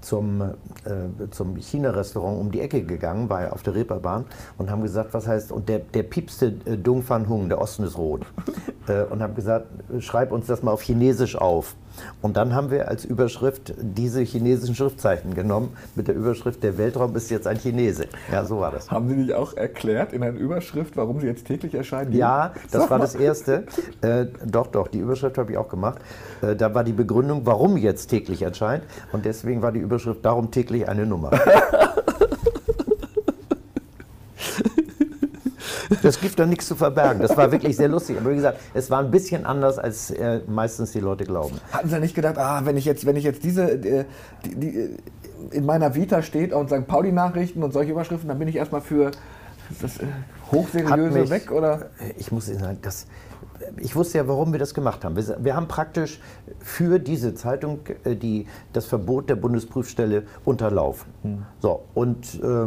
zum, äh, zum China-Restaurant um die Ecke gegangen, bei, auf der Reeperbahn, und haben gesagt, was heißt, und der, der piepste äh, Dung Fan Hung, der Osten ist rot, <laughs> äh, und haben gesagt, schreib uns das mal auf Chinesisch auf. Und dann haben wir als Überschrift diese chinesischen Schriftzeichen genommen mit der Überschrift Der Weltraum ist jetzt ein Chinese. Ja, so war das. Haben Sie nicht auch erklärt in einer Überschrift, warum Sie jetzt täglich erscheinen? Ja, <laughs> das Sag war mal. das Erste. Äh, doch, doch, die Überschrift habe ich auch gemacht. Äh, da war die Begründung, warum jetzt täglich erscheint. Und deswegen war die Überschrift Darum täglich eine Nummer. <laughs> Das gibt doch nichts zu verbergen. Das war wirklich sehr lustig. Aber wie gesagt, es war ein bisschen anders, als äh, meistens die Leute glauben. Hatten Sie nicht gedacht, ah, wenn ich jetzt, wenn ich jetzt diese, äh, die, die, in meiner Vita steht und St. Pauli-Nachrichten und solche Überschriften, dann bin ich erstmal für das äh, hochseriöse mich- weg oder? Ich muss Ihnen sagen, das, ich wusste ja, warum wir das gemacht haben. Wir, wir haben praktisch für diese Zeitung äh, die, das Verbot der Bundesprüfstelle unterlaufen. So, und, äh,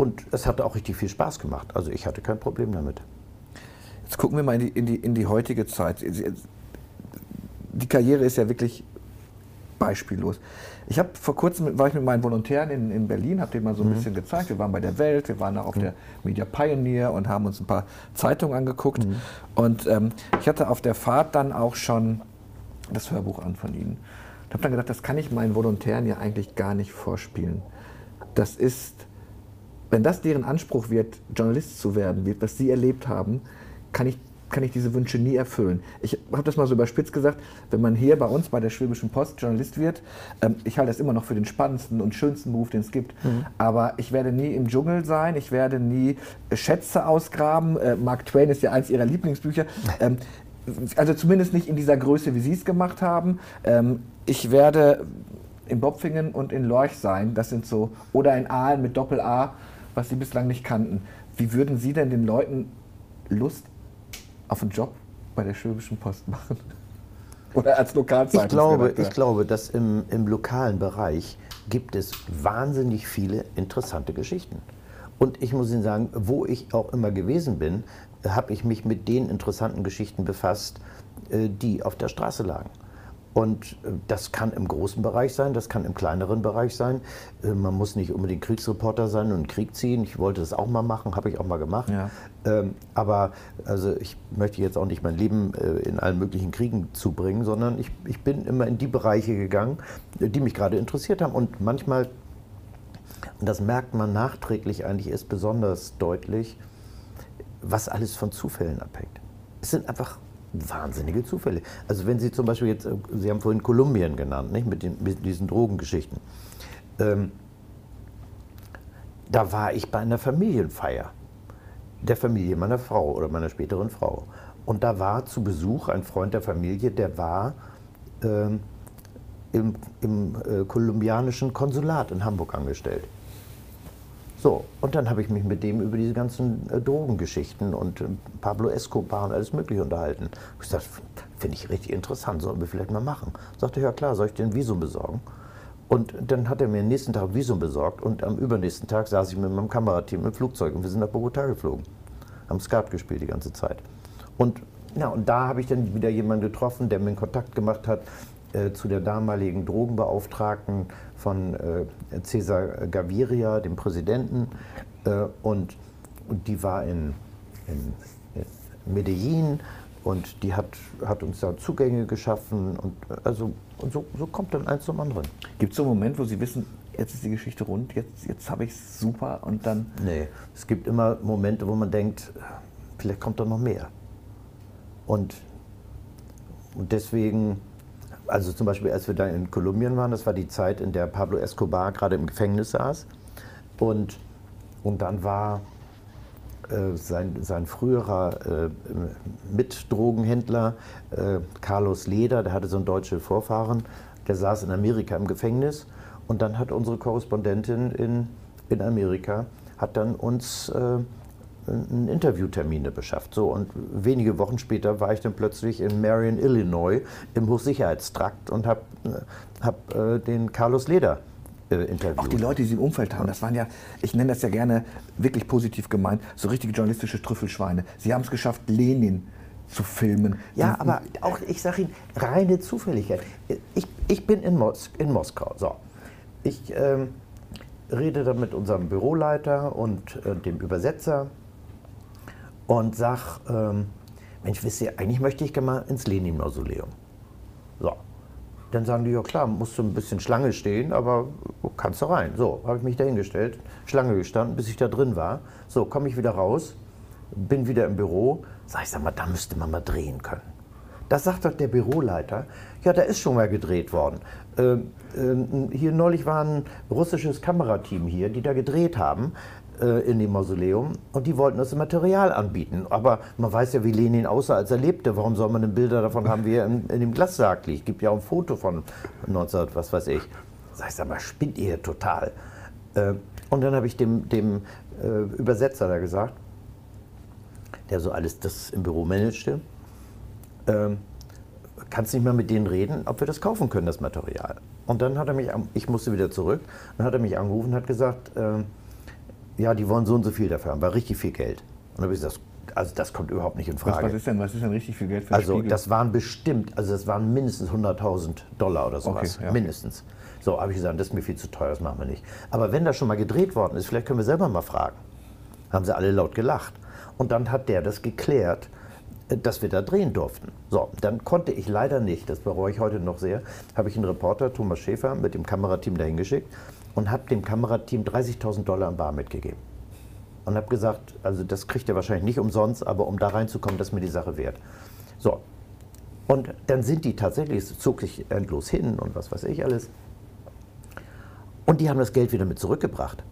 und es hat auch richtig viel Spaß gemacht. Also ich hatte kein Problem damit. Jetzt gucken wir mal in die, in die, in die heutige Zeit. Die Karriere ist ja wirklich beispiellos. Ich habe vor kurzem war ich mit meinen Volontären in, in Berlin, habe denen mal so ein bisschen gezeigt. Wir waren bei der Welt, wir waren auch auf der Media Pioneer und haben uns ein paar Zeitungen angeguckt. Und ähm, ich hatte auf der Fahrt dann auch schon das Hörbuch an von ihnen. Ich habe dann gedacht, das kann ich meinen Volontären ja eigentlich gar nicht vorspielen. Das ist wenn das deren Anspruch wird, Journalist zu werden, wird, was sie erlebt haben, kann ich, kann ich diese Wünsche nie erfüllen. Ich habe das mal so überspitzt gesagt, wenn man hier bei uns bei der Schwäbischen Post Journalist wird, ähm, ich halte das immer noch für den spannendsten und schönsten Move, den es gibt. Aber ich werde nie im Dschungel sein, ich werde nie äh, Schätze ausgraben. Äh, Mark Twain ist ja eins ihrer Lieblingsbücher. <laughs> Ähm, also zumindest nicht in dieser Größe, wie Sie es gemacht haben. Ähm, ich werde in Bopfingen und in Lorch sein. Das sind so, oder in Aalen mit Doppel-A, was Sie bislang nicht kannten. Wie würden Sie denn den Leuten Lust auf einen Job bei der Schwäbischen Post machen? <laughs> Oder als Ich Lokalzeitungsredakteur? glaube, ich glaube, dass im, im lokalen Bereich gibt es wahnsinnig viele interessante Geschichten. Und ich muss Ihnen sagen, wo ich auch immer gewesen bin, habe ich mich mit den interessanten Geschichten befasst, äh, die auf der Straße lagen. Und äh, das kann im großen Bereich sein, das kann im kleineren Bereich sein. Äh, Man muss nicht unbedingt Kriegsreporter sein und Krieg ziehen. Ich wollte das auch mal machen, habe ich auch mal gemacht. Ja. Ähm, aber also ich möchte jetzt auch nicht mein Leben äh, in allen möglichen Kriegen zubringen, sondern ich, ich bin immer in die Bereiche gegangen, die mich gerade interessiert haben. Und manchmal, und das merkt man nachträglich eigentlich erst besonders deutlich, was alles von Zufällen abhängt. Es sind einfach wahnsinnige Zufälle. Also wenn Sie zum Beispiel jetzt, äh, Sie haben vorhin Kolumbien genannt, nicht? Mit, den, mit diesen Drogengeschichten. Ähm, da war ich bei einer Familienfeier der Familie meiner Frau oder meiner späteren Frau. Und da war zu Besuch ein Freund der Familie, der war ähm, im, im äh, kolumbianischen Konsulat in Hamburg angestellt. So, und dann habe ich mich mit dem über diese ganzen äh, Drogengeschichten und äh, Pablo Escobar und alles Mögliche unterhalten. Ich gesagt, finde ich richtig interessant, sollen wir vielleicht mal machen. Sagte, ja klar, soll ich dir ein Visum besorgen? Und dann hat er mir am nächsten Tag ein Visum besorgt und am übernächsten Tag saß ich mit meinem Kamerateam im Flugzeug und wir sind nach Bogotá geflogen. Haben Skat gespielt die ganze Zeit. Und, ja, und da habe ich dann wieder jemanden getroffen, der mir einen Kontakt gemacht hat äh, zu der damaligen Drogenbeauftragten von äh, Cesar Gaviria, dem Präsidenten. Äh, und, und die war in, in, in Medellin und die hat, hat uns da Zugänge geschaffen. Und, äh, also, und so, so kommt dann eins zum anderen. Gibt es so einen Moment, wo Sie wissen, jetzt ist die Geschichte rund, jetzt, jetzt habe ich es super und dann. Nee, es gibt immer Momente, wo man denkt, vielleicht kommt da noch mehr. Und, und deswegen, also zum Beispiel, als wir da in Kolumbien waren, das war die Zeit, in der Pablo Escobar gerade im Gefängnis saß. Und, und dann war äh, sein, sein früherer äh, Mitdrogenhändler, äh, Carlos Leder, der hatte so einen deutschen Vorfahren, der saß in Amerika im Gefängnis. Und dann hat unsere Korrespondentin in, in Amerika, hat dann uns äh, einen Interviewtermine beschafft. So, und wenige Wochen später war ich dann plötzlich in Marion, Illinois, im Hochsicherheitstrakt und habe hab, äh, den Carlos Leder äh, interviewt. Auch die Leute, die Sie im Umfeld haben, das waren ja, ich nenne das ja gerne wirklich positiv gemeint, so richtige journalistische Trüffelschweine. Sie haben es geschafft, Lenin zu filmen. Ja, Sie- aber auch, ich sage Ihnen, reine Zufälligkeit. Ich, ich bin in, Mos in Moskau. So. Ich ähm, rede da mit unserem Büroleiter und äh, dem Übersetzer und sag, ähm, Mensch, wisst ihr, eigentlich möchte ich gerne mal ins Lenin-Mausoleum. So. Dann sagen die, ja klar, musst du ein bisschen Schlange stehen, aber kannst du rein. So, habe ich mich da hingestellt, Schlange gestanden, bis ich da drin war. So, komme ich wieder raus, bin wieder im Büro, sag ich, sag mal, da müsste man mal drehen können. Das sagt doch der Büroleiter, ja, da ist schon mal gedreht worden. Ähm, ähm, hier neulich war ein russisches Kamerateam hier, die da gedreht haben äh, in dem Mausoleum und die wollten das Material anbieten. Aber man weiß ja, wie Lenin aussah, als er lebte. Warum soll man denn Bilder davon haben, wie er in, in dem Glassarg liegt? Gibt ja auch ein Foto von 19, was weiß ich. Sag ich, sag mal, spinnt ihr total? Äh, und dann habe ich dem, dem äh, Übersetzer da gesagt, der so alles das im Büro managte. Ähm, kannst nicht mal mit denen reden, ob wir das kaufen können, das Material. Und dann hat er mich, ich musste wieder zurück, dann hat er mich angerufen und hat gesagt, äh, ja, die wollen so und so viel dafür haben, war richtig viel Geld. Und dann habe ich gesagt, also das kommt überhaupt nicht in Frage. Was, ist, denn, was ist denn richtig viel Geld für Also Spiegel? das waren bestimmt, also das waren mindestens 100.000 Dollar oder sowas, Okay, ja. mindestens. So habe ich gesagt, das ist mir viel zu teuer, das machen wir nicht. Aber wenn das schon mal gedreht worden ist, vielleicht können wir selber mal fragen. Haben sie alle laut gelacht. Und dann hat der das geklärt, äh, dass wir da drehen durften. So, dann konnte ich leider nicht, das bereue ich heute noch sehr, habe ich einen Reporter, Thomas Schäfer, mit dem Kamerateam dahin geschickt und habe dem Kamerateam 30.000 Dollar im Bar mitgegeben. Und habe gesagt, also das kriegt ihr wahrscheinlich nicht umsonst, aber um da reinzukommen, das ist mir die Sache wert. So, und dann sind die tatsächlich, es zog sich endlos hin und was weiß ich alles. Und die haben das Geld wieder mit zurückgebracht.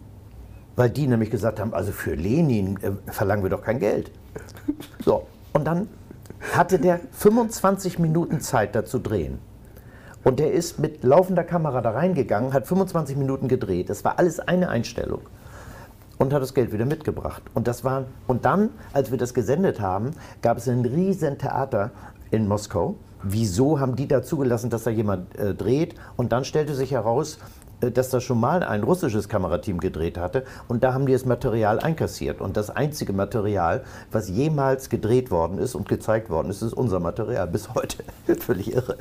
Weil die nämlich gesagt haben, also für Lenin äh, verlangen wir doch kein Geld. So, und dann hatte der 25 Minuten Zeit da zu drehen. Und der ist mit laufender Kamera da reingegangen, hat 25 Minuten gedreht. Das war alles eine Einstellung. Und hat das Geld wieder mitgebracht. Und, das war, und dann, als wir das gesendet haben, gab es ein riesen Theater in Moskau. Wieso haben die da zugelassen, dass da jemand äh, dreht? Und dann stellte sich heraus, äh, dass da schon mal ein russisches Kamerateam gedreht hatte und da haben die das Material einkassiert. Und das einzige Material, was jemals gedreht worden ist und gezeigt worden ist, ist unser Material bis heute. <laughs> Völlig irre.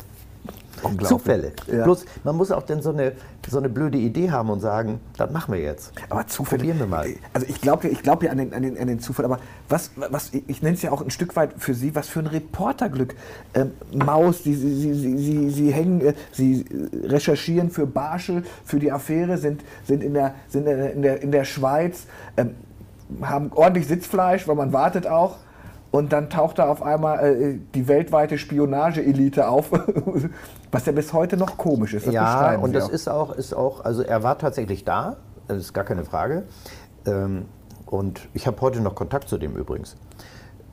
Zufälle. Ja. Bloß, man muss auch dann so eine, so eine blöde Idee haben und sagen, das machen wir jetzt. Aber Zufall. Probieren wir mal. Also ich glaube ich glaub ja an den, an, den, an den Zufall, aber was, was ich nenne es ja auch ein Stück weit für Sie, was für ein Reporterglück. Ähm, Maus, Sie, Sie, Sie, Sie, Sie, Sie hängen, äh, Sie recherchieren für Barschel, für die Affäre, sind, sind, in, der, sind in, der, in der Schweiz, ähm, haben ordentlich Sitzfleisch, weil man wartet auch. Und dann taucht da auf einmal äh, die weltweite Spionage-Elite auf, <laughs> was ja bis heute noch komisch ist. Das ja, und das auch. ist auch, ist auch, also er war tatsächlich da, das ist gar keine Frage. Ähm, und ich habe heute noch Kontakt zu dem übrigens.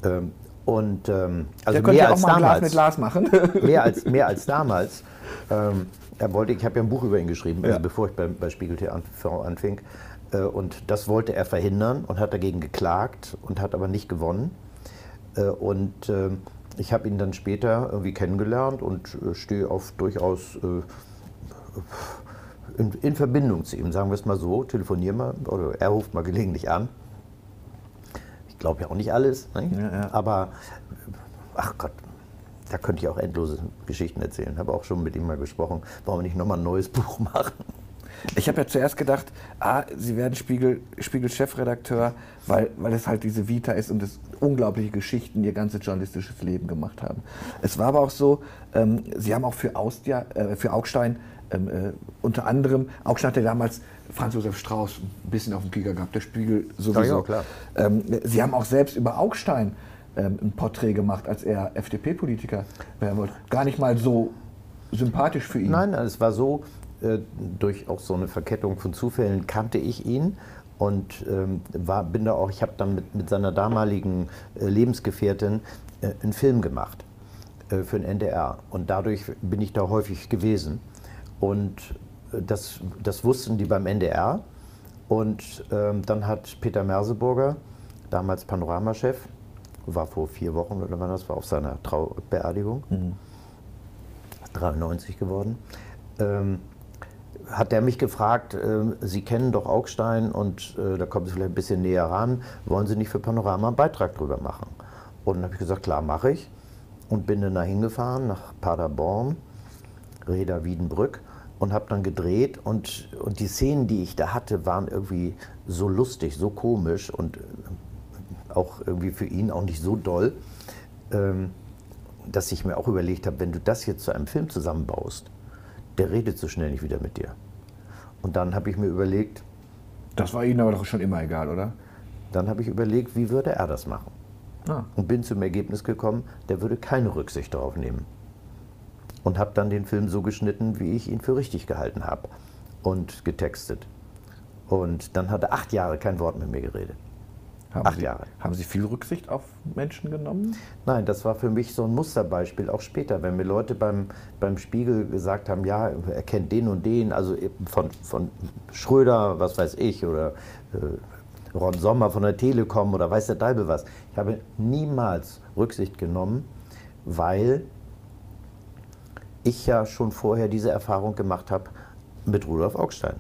Ähm, und ähm, also Der mehr ja auch als mal ein Glas damals. mit Glas machen. <laughs> mehr als, mehr als damals. Ähm, er wollte, ich habe ja ein Buch über ihn geschrieben, also Ja. bevor ich bei, bei Spiegel TV anfing. Äh, und das wollte er verhindern und hat dagegen geklagt und hat aber nicht gewonnen. Äh, und ähm, ich habe ihn dann später irgendwie kennengelernt und äh, stehe auf durchaus äh, in, in Verbindung zu ihm, sagen wir es mal so, telefonieren mal oder er ruft mal gelegentlich an. Ich glaube ja auch nicht alles, ne? Ja, ja. aber ach Gott, da könnte ich auch endlose Geschichten erzählen. Habe auch schon mit ihm mal gesprochen, warum wir nicht nochmal ein neues Buch <laughs> machen. Ich habe ja zuerst gedacht, ah, Sie werden Spiegel, Spiegel-Chefredakteur, weil, weil es halt diese Vita ist und es unglaubliche Geschichten Ihr ganzes journalistisches Leben gemacht haben. Es war aber auch so, ähm, Sie haben auch für, Austia, äh, für Augstein ähm, äh, unter anderem, Augstein hatte damals Franz Josef Strauß ein bisschen auf dem Kicker gehabt, der Spiegel sowieso. Ja, klar. Ähm, Sie haben auch selbst über Augstein ähm, ein Porträt gemacht, als er FDP-Politiker werden wollte. Gar nicht mal so sympathisch für ihn. Nein, es war so, durch auch so eine Verkettung von Zufällen kannte ich ihn und ähm, war, bin da auch, ich habe dann mit, mit seiner damaligen äh, Lebensgefährtin äh, einen Film gemacht äh, für den NDR und dadurch bin ich da häufig gewesen. Und äh, das, das wussten die beim NDR und ähm, dann hat Peter Merseburger, damals Panoramachef, war vor vier Wochen oder wann das war, auf seiner Traubeerdigung, 93 geworden, ähm, hat er mich gefragt, äh, Sie kennen doch Augstein und äh, da kommen Sie vielleicht ein bisschen näher ran, wollen Sie nicht für Panorama einen Beitrag drüber machen? Und dann habe ich gesagt, klar, mache ich. Und bin dann da hingefahren nach Paderborn, Reda Wiedenbrück und habe dann gedreht und, und die Szenen, die ich da hatte, waren irgendwie so lustig, so komisch und äh, auch irgendwie für ihn auch nicht so doll, ähm, dass ich mir auch überlegt habe, wenn du das jetzt zu einem Film zusammenbaust, der redet so schnell nicht wieder mit dir. Und dann habe ich mir überlegt, Das war Ihnen aber doch schon immer egal, oder? dann habe ich überlegt, wie würde er das machen? Ah. Und bin zum Ergebnis gekommen, der würde keine Rücksicht darauf nehmen. Und habe dann den Film so geschnitten, wie ich ihn für richtig gehalten habe und getextet. Und dann hat er acht Jahre kein Wort mit mir geredet. Haben Acht Sie, Jahre. Haben Sie viel Rücksicht auf Menschen genommen? Nein, das war für mich so ein Musterbeispiel, auch später, wenn mir Leute beim, beim Spiegel gesagt haben, ja, er kennt den und den, also von, von Schröder, was weiß ich, oder äh, Ron Sommer von der Telekom oder weiß der Dalbe was. Ich habe niemals Rücksicht genommen, weil ich ja schon vorher diese Erfahrung gemacht habe mit Rudolf Augstein.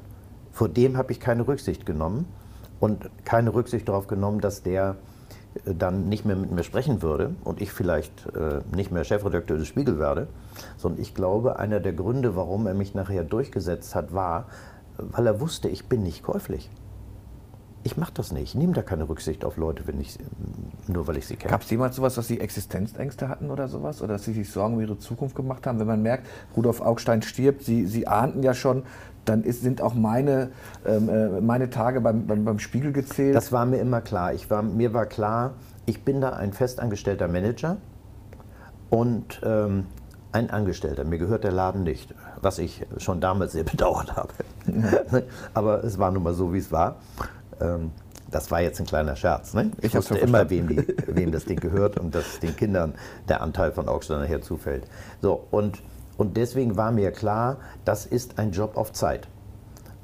Vor dem habe ich keine Rücksicht genommen und keine Rücksicht darauf genommen, dass der äh, dann nicht mehr mit mir sprechen würde und ich vielleicht äh, nicht mehr Chefredakteur des Spiegel werde, sondern ich glaube, einer der Gründe, warum er mich nachher durchgesetzt hat, war, weil er wusste, ich bin nicht käuflich. Ich mache das nicht. Ich nehme da keine Rücksicht auf Leute, wenn ich, nur weil ich sie kenne. Gab es jemals sowas, dass Sie Existenzängste hatten oder sowas? Oder dass Sie sich Sorgen um Ihre Zukunft gemacht haben? Wenn man merkt, Rudolf Augstein stirbt, Sie, sie ahnten ja schon, dann ist, sind auch meine, ähm, äh, meine Tage beim, beim, beim Spiegel gezählt. Das war mir immer klar. Ich war, mir war klar, ich bin da ein festangestellter Manager und ähm, ein Angestellter. Mir gehört der Laden nicht, was ich schon damals sehr <laughs> bedauert habe. Aber es war nun mal so, wie es war. Ähm, das war jetzt ein kleiner Scherz. Ne? Ich, ich wusste immer, wem, die, wem, das Ding gehört und dass den Kindern der Anteil von Augstein nachher zufällt. So, und, und deswegen war mir klar, das ist ein Job auf Zeit.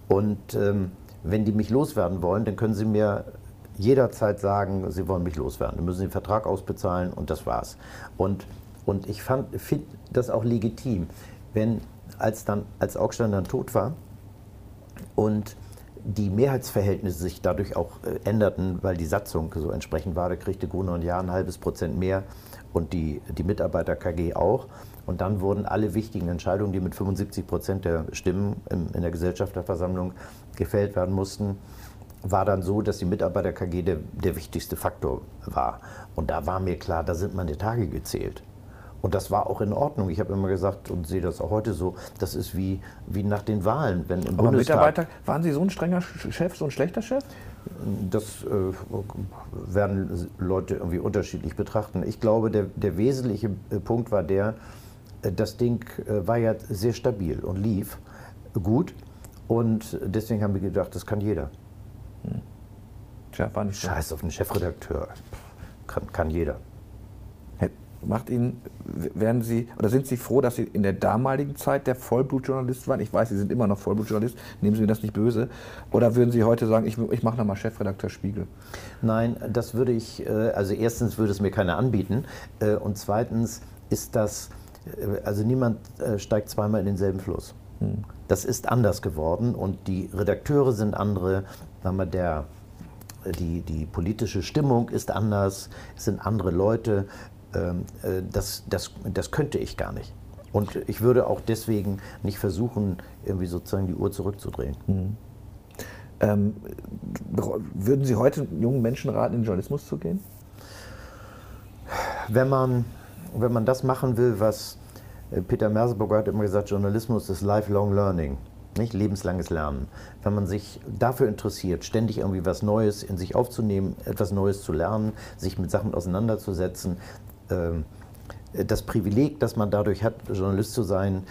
Und ähm, wenn die mich loswerden wollen, dann können sie mir jederzeit sagen, sie wollen mich loswerden. Dann müssen sie den Vertrag ausbezahlen und das war's. Und, und ich finde das auch legitim, wenn als, dann, als Augstein dann tot war und die Mehrheitsverhältnisse sich dadurch auch äh, änderten, weil die Satzung so entsprechend war. Da kriegte Gruner und Jahr ein halbes Prozent mehr und die, die Mitarbeiter KG auch. Und dann wurden alle wichtigen Entscheidungen, die mit 75 Prozent der Stimmen in, der Gesellschafterversammlung gefällt werden mussten, war dann so, dass die Mitarbeiter KG der, der wichtigste Faktor war. Und da war mir klar, da sind meine Tage gezählt. Und das war auch in Ordnung. Ich habe immer gesagt und sehe das auch heute so, das ist wie, wie nach den Wahlen. Wenn im Aber Bundestag, Mitarbeiter, waren Sie so ein strenger Chef, so ein schlechter Chef? Das äh, werden Leute irgendwie unterschiedlich betrachten. Ich glaube, der, der wesentliche Punkt war der, das Ding äh, war ja sehr stabil und lief gut. Und deswegen haben wir gedacht, das kann jeder. Hm. Tja, war nicht Scheiß auf einen Chefredakteur. Kann, kann jeder macht Ihnen, werden Sie, oder sind Sie froh, dass Sie in der damaligen Zeit der Vollblutjournalist waren? Ich weiß, Sie sind immer noch Vollblutjournalist, nehmen Sie mir das nicht böse. Oder würden Sie heute sagen, ich, ich mache nochmal Chefredakteur Spiegel? Nein, das würde ich, äh, also erstens würde es mir keiner anbieten äh, und zweitens ist das, also niemand steigt zweimal in denselben Fluss. Hm. Das ist anders geworden und die Redakteure sind andere, sagen wir, der die, die politische Stimmung ist anders, es sind andere Leute. Ähm, äh, das, das, das könnte ich gar nicht. Und ich würde auch deswegen nicht versuchen, irgendwie sozusagen die Uhr zurückzudrehen. Mhm. Ähm, würden Sie heute jungen Menschen raten, in den Journalismus zu gehen? Wenn man, wenn man das machen will, was äh, Peter Merseburger hat immer gesagt, Journalismus ist lifelong learning, nicht lebenslanges Lernen. Wenn man sich dafür interessiert, ständig irgendwie was Neues in sich aufzunehmen, etwas Neues zu lernen, sich mit Sachen auseinanderzusetzen, ähm, das Privileg, das man dadurch hat, Journalist zu sein,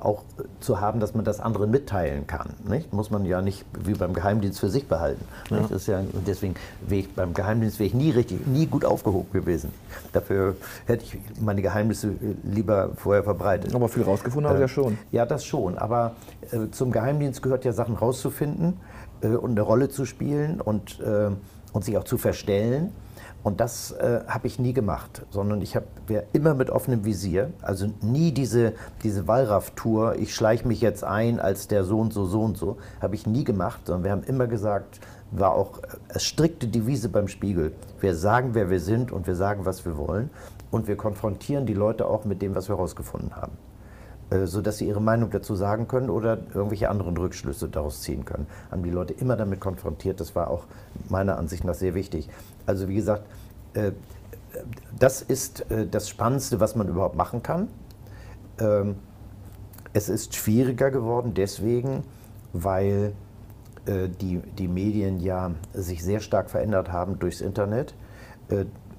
auch zu haben, dass man das anderen mitteilen kann. Nicht? Muss man ja nicht wie beim Geheimdienst für sich behalten. Ja. Das ist ja, deswegen wäre ich beim Geheimdienst wäre ich nie richtig, nie gut aufgehoben gewesen. Dafür hätte ich meine Geheimnisse lieber vorher verbreitet. Aber viel rausgefunden haben Sie ja schon. Ja, das schon. Aber äh, zum Geheimdienst gehört ja Sachen rauszufinden äh, und eine Rolle zu spielen und, äh, und sich auch zu verstellen. Und das äh, habe ich nie gemacht, sondern ich habe immer mit offenem Visier, also nie diese, diese Wallraff-Tour, ich schleiche mich jetzt ein als der so und so, so und so, habe ich nie gemacht, sondern wir haben immer gesagt, war auch äh, strikte Devise beim Spiegel. Wir sagen, wer wir sind und wir sagen, was wir wollen und wir konfrontieren die Leute auch mit dem, was wir herausgefunden haben. Äh, sodass sie ihre Meinung dazu sagen können oder irgendwelche anderen Rückschlüsse daraus ziehen können. Haben die Leute immer damit konfrontiert. Das war auch meiner Ansicht nach sehr wichtig. Also wie gesagt, äh, das ist äh, das Spannendste, was man überhaupt machen kann. Ähm, es ist schwieriger geworden deswegen, weil die, die Medien ja sich sehr stark verändert haben durchs Internet.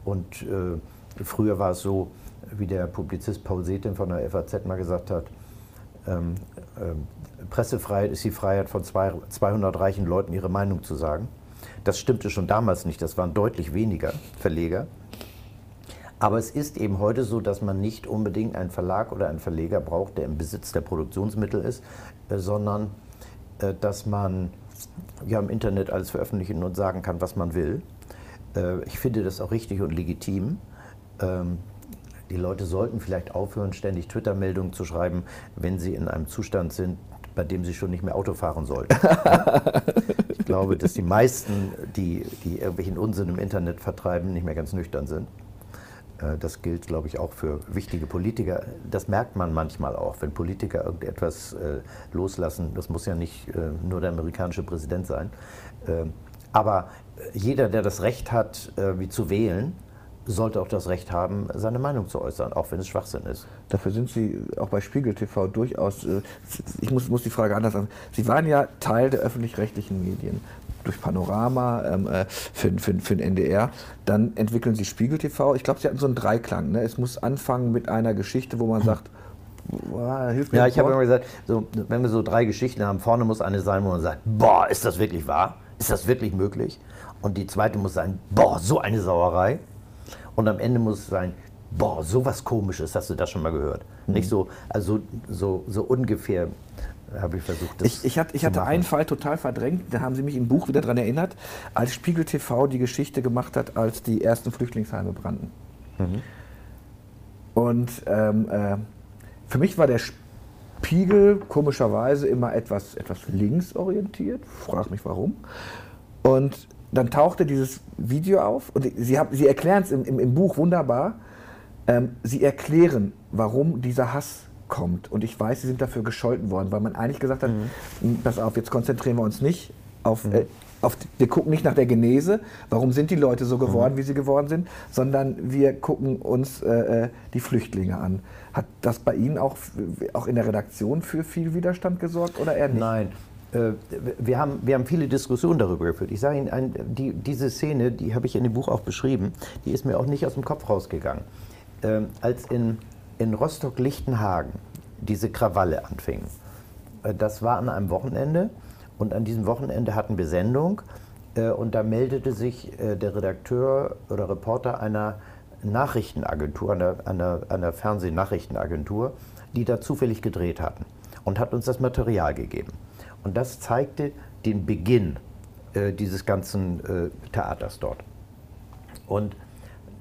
Und früher war es so, wie der Publizist Paul Setin von der FAZ mal gesagt hat, ähm, Pressefreiheit ist die Freiheit von zwei, 200 reichen Leuten, ihre Meinung zu sagen. Das stimmte schon damals nicht, das waren deutlich weniger Verleger. Aber es ist eben heute so, dass man nicht unbedingt einen Verlag oder einen Verleger braucht, der im Besitz der Produktionsmittel ist, äh, sondern äh, dass man ja im Internet alles veröffentlichen und sagen kann, was man will. Äh, ich finde das auch richtig und legitim. Ähm, die Leute sollten vielleicht aufhören, ständig Twitter-Meldungen zu schreiben, wenn sie in einem Zustand sind, bei dem sie schon nicht mehr Auto fahren sollten. <laughs> ich glaube, dass die meisten, die, die irgendwelchen Unsinn im Internet vertreiben, nicht mehr ganz nüchtern sind. Äh, das gilt, glaube ich, auch für wichtige Politiker. Das merkt man manchmal auch, wenn Politiker irgendetwas äh, loslassen. Das muss ja nicht äh, nur der amerikanische Präsident sein. Ähm, aber jeder, der das Recht hat, wie zu wählen, sollte auch das Recht haben, seine Meinung zu äußern, auch wenn es Schwachsinn ist. Dafür sind Sie auch bei Spiegel TV durchaus, ich muss, muss die Frage anders an. Sie waren ja Teil der öffentlich-rechtlichen Medien durch Panorama, ähm, äh, für, für, für den NDR. Dann entwickeln sie Spiegel TV. Ich glaube, sie hatten so einen Dreiklang. Ne? Es muss anfangen mit einer Geschichte, wo man hm. sagt, boah, hilf mir. Ja, ich habe immer gesagt, so, wenn wir so drei Geschichten haben, vorne muss eine sein, wo man sagt, boah, ist das wirklich wahr? Ist das wirklich möglich? Und die zweite muss sein, boah, so eine Sauerei. Und am Ende muss es sein, boah, sowas komisches, hast du das schon mal gehört? Mhm. Nicht so, also so, so ungefähr habe ich versucht. Das ich, ich, hatte, ich hatte einen Fall total verdrängt, da haben Sie mich im Buch wieder daran erinnert, als Spiegel TV die Geschichte gemacht hat, als die ersten Flüchtlingsheime brannten. Mhm. Und ähm, äh, für mich war der Spiegel komischerweise immer etwas, etwas linksorientiert, frag mich warum. Und dann tauchte dieses Video auf und Sie, Sie erklären es im, im, im, Buch wunderbar. Ähm, Sie erklären, warum dieser Hass kommt. Und ich weiß, sie sind dafür gescholten worden, weil man eigentlich gesagt hat, mhm. Hm, pass auf, jetzt konzentrieren wir uns nicht auf, mhm. äh, auf, wir gucken nicht nach der Genese, warum sind die Leute so geworden, mhm. wie sie geworden sind, sondern wir gucken uns äh, äh, die Flüchtlinge an. Hat das bei Ihnen auch, auch in der Redaktion für viel Widerstand gesorgt oder eher nicht? Nein, wir haben, wir haben viele Diskussionen darüber geführt. Ich sage Ihnen, ein, die, diese Szene, die habe ich in dem Buch auch beschrieben, die ist mir auch nicht aus dem Kopf rausgegangen. Ähm, als in in Rostock-Lichtenhagen diese Krawalle anfingen. Äh, das war an einem Wochenende und an diesem Wochenende hatten wir Sendung äh, und da meldete sich äh, der Redakteur oder Reporter einer Nachrichtenagentur, einer, einer, einer Fernsehnachrichtenagentur, die da zufällig gedreht hatten und hat uns das Material gegeben. Und das zeigte den Beginn dieses ganzen Theaters dort. Und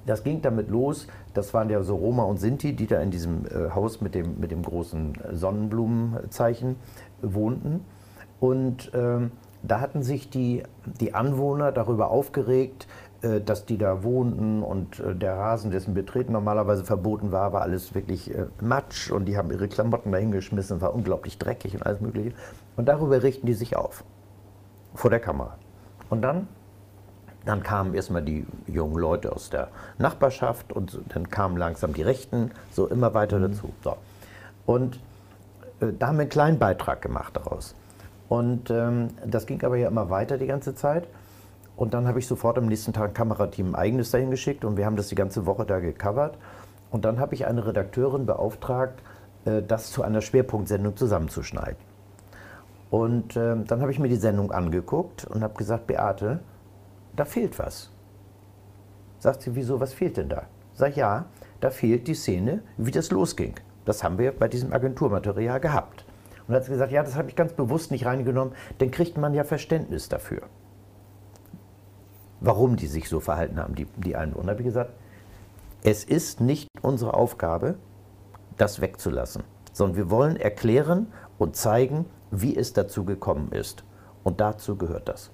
das ging damit los, das waren ja so Roma und Sinti, die da in diesem äh, Haus mit dem, mit dem großen Sonnenblumenzeichen wohnten. Und da hatten sich die, die Anwohner darüber aufgeregt, äh, dass die da wohnten und äh, der Rasen, dessen Betreten normalerweise verboten war, war alles wirklich äh, Matsch und die haben ihre Klamotten dahingeschmissen, war unglaublich dreckig und alles Mögliche. Und darüber richten die sich auf, vor der Kamera. Und dann dann kamen erstmal die jungen Leute aus der Nachbarschaft und dann kamen langsam die Rechten, so immer weiter mhm. dazu. So. Und äh, da haben wir einen kleinen Beitrag gemacht daraus. Und ähm, das ging aber ja immer weiter die ganze Zeit. Und dann habe ich sofort am nächsten Tag ein Kamerateam eigenes dahin geschickt und wir haben das die ganze Woche da gecovert. Und dann habe ich eine Redakteurin beauftragt, äh, das zu einer Schwerpunktsendung zusammenzuschneiden. Und äh, dann habe ich mir die Sendung angeguckt und habe gesagt, Beate, da fehlt was. Sagt sie, wieso, was fehlt denn da? Sag ja, da fehlt die Szene, wie das losging. Das haben wir bei diesem Agenturmaterial gehabt. Und dann hat sie gesagt, ja, das habe ich ganz bewusst nicht reingenommen, dann kriegt man ja Verständnis dafür. Warum die sich so verhalten haben, die, die Einwohner. habe ich gesagt, es ist nicht unsere Aufgabe, das wegzulassen, sondern wir wollen erklären und zeigen, wie es dazu gekommen ist. Und dazu gehört das.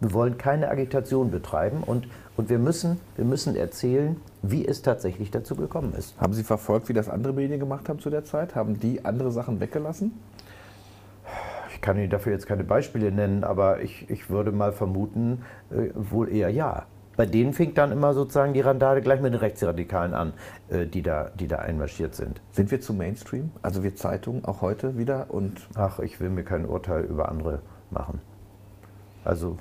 Wir wollen keine Agitation betreiben und, und wir, müssen, wir müssen erzählen, wie es tatsächlich dazu gekommen ist. Haben Sie verfolgt, wie das andere Medien gemacht haben zu der Zeit? Haben die andere Sachen weggelassen? Ich kann Ihnen dafür jetzt keine Beispiele nennen, aber ich, ich würde mal vermuten, äh, wohl eher ja. Bei denen fing dann immer sozusagen die Randale gleich mit den Rechtsradikalen an, äh, die, da, die da einmarschiert sind. Sind wir zu Mainstream? Also wir Zeitungen auch heute wieder? Und Ach, ich will mir kein Urteil über andere machen. Also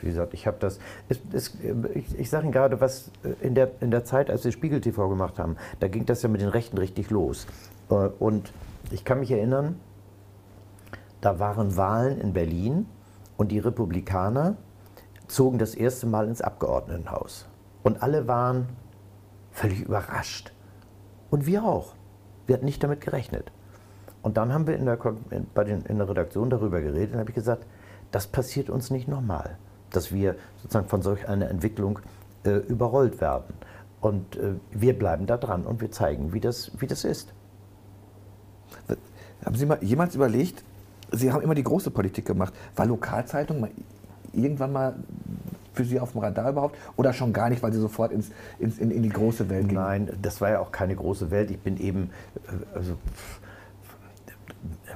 wie gesagt, ich habe das. Es, es, ich, ich sage Ihnen gerade, was äh, in der, in der Zeit, als wir Spiegel TV gemacht haben, da ging das ja mit den Rechten richtig los. Äh, und ich kann mich erinnern, da waren Wahlen in Berlin und die Republikaner zogen das erste Mal ins Abgeordnetenhaus. Und alle waren völlig überrascht. Und wir auch. Wir hatten nicht damit gerechnet. Und dann haben wir in der, bei den, in der Redaktion darüber geredet und habe ich gesagt, das passiert uns nicht nochmal, dass wir sozusagen von solch einer Entwicklung äh, überrollt werden. Und äh, wir bleiben da dran und wir zeigen, wie das, wie das ist. Haben Sie mal jemals überlegt, Sie haben immer die große Politik gemacht, war Lokalzeitung mal irgendwann mal für Sie auf dem Radar überhaupt? Oder schon gar nicht, weil Sie sofort ins, ins in, in, die große Welt gingen? Nein, das war ja auch keine große Welt. Ich bin eben, äh, also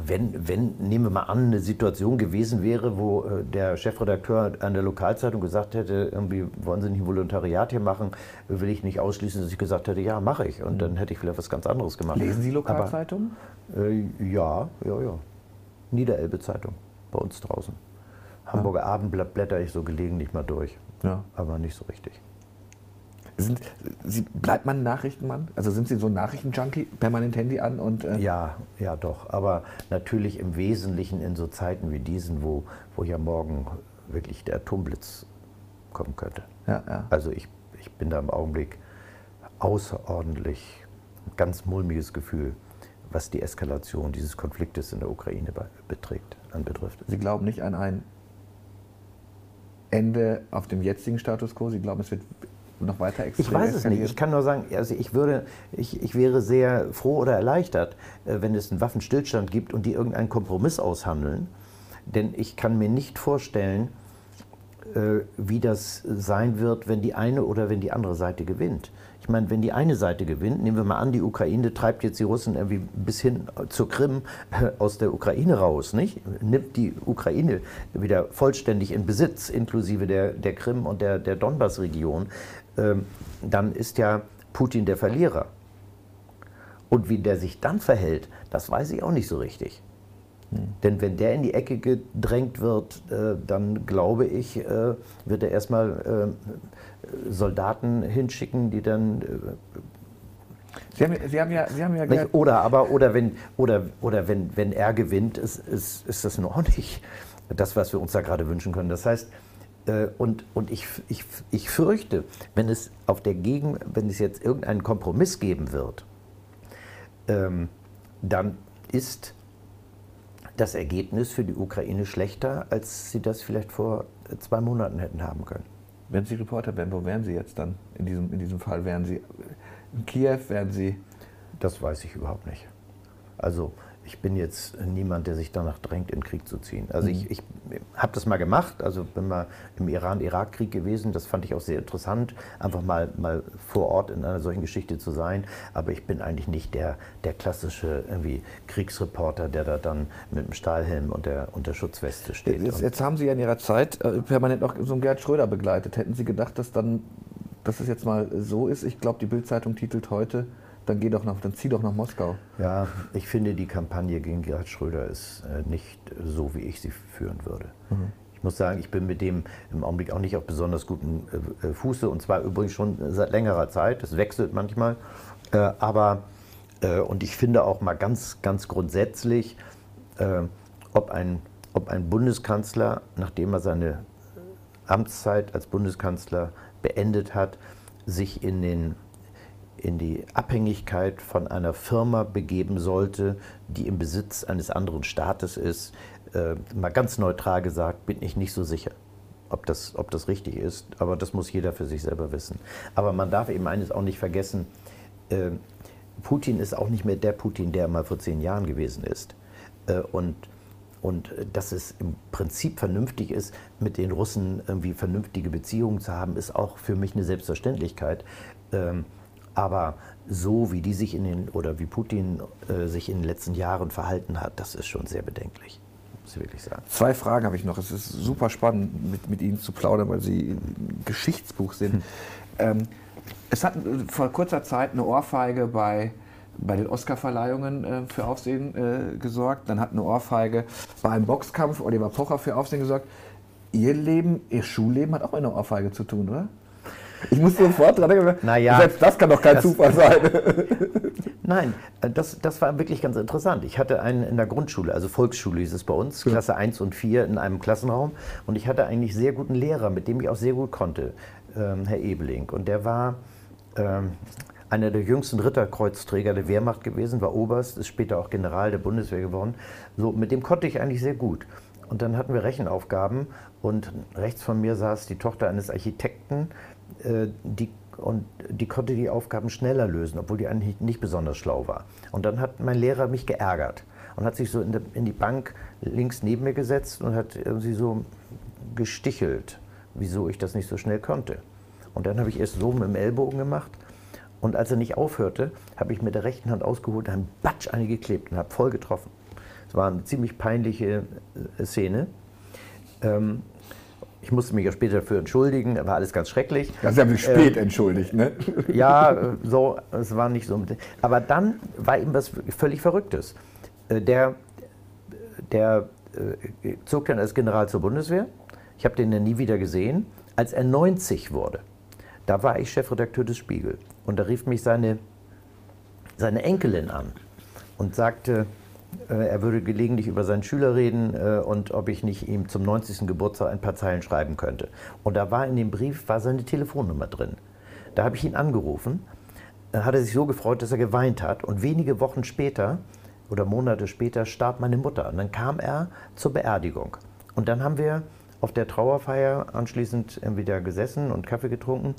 wenn, wenn, nehmen wir mal an, eine Situation gewesen wäre, wo äh, der Chefredakteur an der Lokalzeitung gesagt hätte, irgendwie wollen Sie nicht ein Volontariat hier machen, will ich nicht ausschließen, dass ich gesagt hätte, ja, mache ich. Und mhm. dann hätte ich vielleicht was ganz anderes gemacht. Lesen Sie Lokalzeitungen? Äh, ja, ja, ja. Niederelbe-Zeitung bei uns draußen. Hamburger Abendblatt blätter ich so gelegentlich mal durch. Ja. Aber nicht so richtig. Sind, Sie, bleibt man Nachrichtenmann? Also sind Sie so ein Nachrichtenjunkie, permanent Handy an und. Äh ja, ja, doch. Aber natürlich im Wesentlichen in so Zeiten wie diesen, wo, wo ja morgen wirklich der Atomblitz kommen könnte. Ja, ja. Also ich, ich bin da im Augenblick außerordentlich ganz mulmiges Gefühl, was die Eskalation dieses Konfliktes in der Ukraine beträgt, anbetrifft. Sie glauben nicht an ein Ende auf dem jetzigen Status quo? Sie glauben, es wird noch weiter extrem Ich weiß es nicht. Ich kann nur sagen, also ich, würde, ich, ich wäre sehr froh oder erleichtert, äh, wenn es einen Waffenstillstand gibt und die irgendeinen Kompromiss aushandeln. Denn ich kann mir nicht vorstellen, äh, wie das sein wird, wenn die eine oder wenn die andere Seite gewinnt. Ich meine, wenn die eine Seite gewinnt, nehmen wir mal an, die Ukraine treibt jetzt die Russen irgendwie bis hin zur Krim äh, aus der Ukraine raus, nicht? Nimmt die Ukraine wieder vollständig in Besitz, inklusive der, der Krim und der, der Donbass-Region, ähm, dann ist ja Putin der Verlierer. Und wie der sich dann verhält, das weiß ich auch nicht so richtig. Hm. Denn wenn der in die Ecke gedrängt wird, äh, dann glaube ich, äh, wird er erstmal äh, Soldaten hinschicken, die dann. Sie haben, Sie haben, ja, Sie haben ja nicht, oder aber oder wenn oder oder wenn wenn er gewinnt, ist, ist, ist das noch nicht das, was wir uns da gerade wünschen können. Das heißt, und, und ich, ich, ich fürchte, wenn es auf der Gegen, wenn es jetzt irgendeinen Kompromiss geben wird, ähm, dann ist das Ergebnis für die Ukraine schlechter, als sie das vielleicht vor zwei Monaten hätten haben können. Wenn Sie Reporter wären, wo wären Sie jetzt dann? In diesem, in diesem Fall wären Sie in Kiew, wären Sie. Das weiß ich überhaupt nicht. Also ich bin jetzt niemand, der sich danach drängt, in den Krieg zu ziehen. Also mhm. ich, ich habe das mal gemacht, also bin mal im Iran-Irak-Krieg gewesen, das fand ich auch sehr interessant, einfach mal, mal vor Ort in einer solchen Geschichte zu sein. Aber ich bin eigentlich nicht der, der klassische irgendwie Kriegsreporter, der da dann mit dem Stahlhelm und der, und der Schutzweste steht. Jetzt, jetzt haben Sie ja in Ihrer Zeit äh, permanent auch so einen Gerd Schröder begleitet. Hätten Sie gedacht, dass dann dass es jetzt mal so ist? Ich glaube, die Bildzeitung titelt heute dann geh doch nach, dann zieh doch nach Moskau. Ja, ich finde, die Kampagne gegen Gerhard Schröder ist äh, nicht so, wie ich sie führen würde. Mhm. Ich muss sagen, ich bin mit dem im Augenblick auch nicht auf besonders guten äh, äh Fuße und zwar übrigens schon seit längerer Zeit. Es wechselt manchmal. Aber, und ich finde auch mal ganz, ganz grundsätzlich, ob, ein, ob ein Bundeskanzler, nachdem er seine Amtszeit als Bundeskanzler beendet hat, sich in den in die Abhängigkeit von einer Firma begeben sollte, die im Besitz eines anderen Staates ist, äh, mal ganz neutral gesagt, bin ich nicht so sicher, ob das, ob das richtig ist. Aber das muss jeder für sich selber wissen. Aber man darf eben eines auch nicht vergessen, äh, Putin ist auch nicht mehr der Putin, der mal vor zehn Jahren gewesen ist. Äh, und und dass es im Prinzip vernünftig ist, mit den Russen irgendwie vernünftige Beziehungen zu haben, ist auch für mich eine Selbstverständlichkeit. Ähm, aber so wie die sich in den oder wie Putin äh, sich in den letzten Jahren verhalten hat, das ist schon sehr bedenklich. Muss ich wirklich sagen. Zwei Fragen habe ich noch. Es ist super spannend, mit, mit Ihnen zu plaudern, weil Sie ein Geschichtsbuch sind. Hm. Ähm, es hat vor kurzer Zeit eine Ohrfeige bei, bei den Oscarverleihungen äh, für Aufsehen äh, gesorgt. Dann hat eine Ohrfeige bei einem Boxkampf Oliver Pocher für Aufsehen gesorgt. Ihr Leben, Ihr Schulleben hat auch eine Ohrfeige zu tun, oder? Ich muss sofort dran denken, naja, selbst das kann doch kein Zufall sein. Nein, äh, das, das war wirklich ganz interessant. Ich hatte einen in der Grundschule, also Volksschule hieß es bei uns, Klasse 1 und 4 in einem Klassenraum. Und ich hatte eigentlich sehr guten Lehrer, mit dem ich auch sehr gut konnte, ähm, Herr Ebeling. Und der war ähm, einer der jüngsten Ritterkreuzträger der Wehrmacht gewesen, war Oberst, ist später auch General der Bundeswehr geworden. So, mit dem konnte ich eigentlich sehr gut. Und dann hatten wir Rechenaufgaben und rechts von mir saß die Tochter eines Architekten, die, und die konnte die Aufgaben schneller lösen, obwohl die eigentlich nicht besonders schlau war. Und dann hat mein Lehrer mich geärgert und hat sich so in, de, in die Bank links neben mir gesetzt und hat irgendwie so gestichelt, wieso ich das nicht so schnell konnte. Und dann habe ich erst so mit dem Ellbogen gemacht. Und als er nicht aufhörte, habe ich mit der rechten Hand ausgeholt und habe Batsch eine und habe voll getroffen. Es war eine ziemlich peinliche äh, Szene. Ähm, ich musste mich ja später dafür entschuldigen, war alles ganz schrecklich. Ja, Sie haben sich spät ähm, entschuldigt, ne? <laughs> Ja, äh, so, es war nicht so. Aber dann war eben was völlig Verrücktes. Äh, der, der zog dann als General zur Bundeswehr. Ich habe den ja nie wieder gesehen. Als er 90 wurde, da war ich Chefredakteur des Spiegel. Und da rief mich seine, seine Enkelin an und sagte, äh, er würde gelegentlich über seinen Schüler reden äh, und ob ich nicht ihm zum 90. Geburtstag ein paar Zeilen schreiben könnte. Und da war in dem Brief war seine Telefonnummer drin. Da habe ich ihn angerufen, äh, hat er sich so gefreut, dass er geweint hat. Und wenige Wochen später oder Monate später starb meine Mutter. Und dann kam er zur Beerdigung. Und dann haben wir auf der Trauerfeier anschließend wieder gesessen und Kaffee getrunken.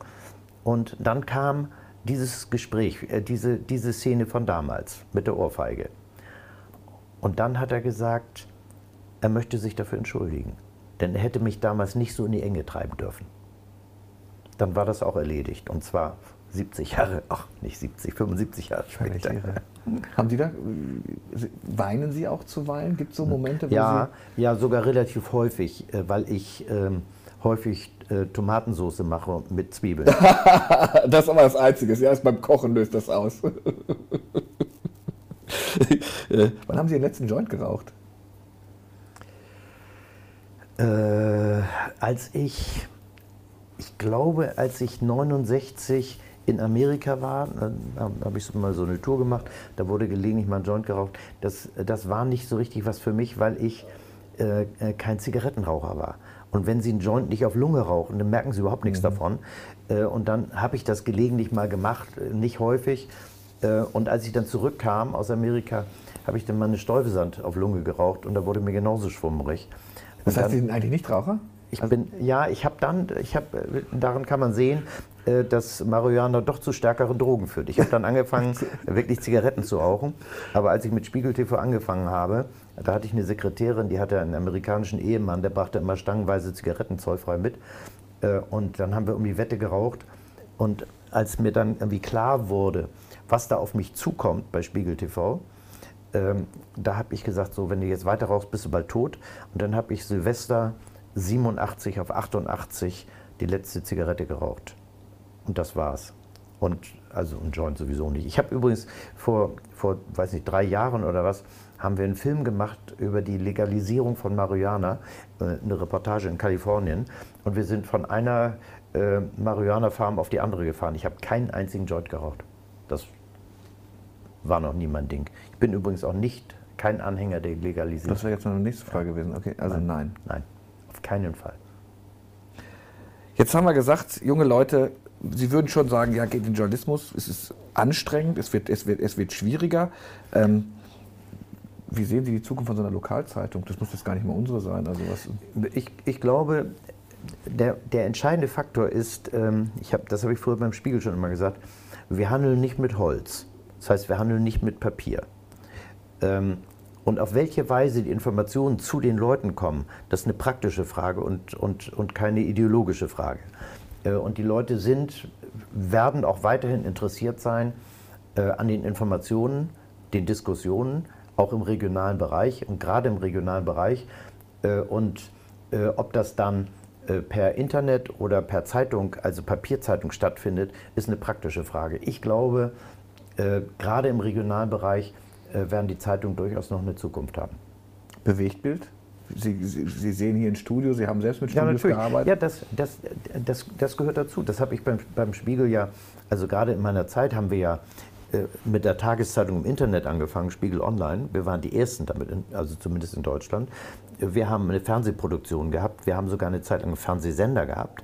Und dann kam dieses Gespräch, diese, diese Szene von damals mit der Ohrfeige. Und dann hat er gesagt, er möchte sich dafür entschuldigen. Denn er hätte mich damals nicht so in die Enge treiben dürfen. Dann war das auch erledigt. Und zwar 70 Jahre, ach nicht 70, 75 Jahre später. Haben Sie da, weinen Sie auch zuweilen? Gibt es so Momente, wo ja, Sie... Ja, sogar relativ häufig, äh, weil ich ähm, häufig äh, Tomatensauce mache mit Zwiebeln. <laughs> das ist aber das Einzige. Ja, erst beim Kochen löst das aus. <laughs> Wann haben Sie den letzten Joint geraucht? Äh, als ich, ich glaube, als ich 69 in Amerika war, habe ich mal so eine Tour gemacht, da wurde gelegentlich mal ein Joint geraucht. Das, das war nicht so richtig was für mich, weil ich äh, äh kein Zigarettenraucher war. Und wenn Sie einen Joint nicht auf Lunge rauchen, dann merken Sie überhaupt nichts mhm. davon. Äh, und dann habe ich das gelegentlich mal gemacht, nicht häufig. Äh, und als ich dann zurückkam aus Amerika, habe ich dann mal eine Stäubesand auf Lunge geraucht und da wurde mir genauso schwummrig. Das heißt, dann, Sie sind eigentlich nicht Raucher? Ich bin, ja, ich habe dann, ich habe, daran kann man sehen, äh, dass Marihuana doch zu stärkeren Drogen führt. Ich habe dann angefangen, <laughs> wirklich Zigaretten zu rauchen. Aber als ich mit Spiegel TV angefangen habe, da hatte ich eine Sekretärin, die hatte einen amerikanischen Ehemann, der brachte immer stangenweise Zigaretten zollfrei mit. Äh, und dann haben wir um die Wette geraucht. Und als mir dann irgendwie klar wurde, was da auf mich zukommt bei Spiegel TV, ähm, da habe ich gesagt, so, wenn du jetzt weiter rauchst, bist du bald tot. Und dann habe ich Silvester 87 auf 88 die letzte Zigarette geraucht. Und das war's. Und also ein Joint sowieso nicht. Ich habe übrigens vor, vor, weiß nicht, drei Jahren oder was, haben wir einen Film gemacht über die Legalisierung von Marihuana, äh, eine Reportage in Kalifornien. Und wir sind von einer äh, Marihuana-Farm auf die andere gefahren. Ich habe keinen einzigen Joint geraucht. Das war noch nie mein Ding. Ich bin übrigens auch nicht kein Anhänger der Legalisierung. Das wäre jetzt noch eine nächste Frage gewesen. Okay, also nein. Nein, nein auf keinen Fall. Jetzt haben wir gesagt, junge Leute, Sie würden schon sagen, ja, geht in den Journalismus, es ist anstrengend, es wird, es wird, es wird schwieriger. Ähm, wie sehen Sie die Zukunft von so einer Lokalzeitung? Das muss jetzt gar nicht mal unsere sein. Also was ich, ich glaube, der, der entscheidende Faktor ist, ähm, ich hab, das habe ich früher beim Spiegel schon immer gesagt, wir handeln nicht mit Holz. Das heißt, wir handeln nicht mit Papier. Ähm, und auf welche Weise die Informationen zu den Leuten kommen, das ist eine praktische Frage und, und, und keine ideologische Frage. Äh, und die Leute sind, werden auch weiterhin interessiert sein äh, an den Informationen, den Diskussionen, auch im regionalen Bereich und gerade im regionalen Bereich. Äh, und ob das dann per Internet oder per Zeitung, also Papierzeitung stattfindet, ist eine praktische Frage. Ich glaube, äh, gerade im regionalen Bereich äh, werden die Zeitungen durchaus noch eine Zukunft haben. Bewegtbild? Sie, Sie, Sie, sehen hier ein Studio, Sie haben selbst mit Studios ja, gearbeitet. Ja, das, das, das, das gehört dazu. Das habe ich beim, beim Spiegel ja, also gerade in meiner Zeit haben wir ja äh, mit der Tageszeitung im Internet angefangen, Spiegel Online. Wir waren die Ersten damit, in, also zumindest in Deutschland. Wir haben eine Fernsehproduktion gehabt, wir haben sogar eine Zeit lang einen Fernsehsender gehabt.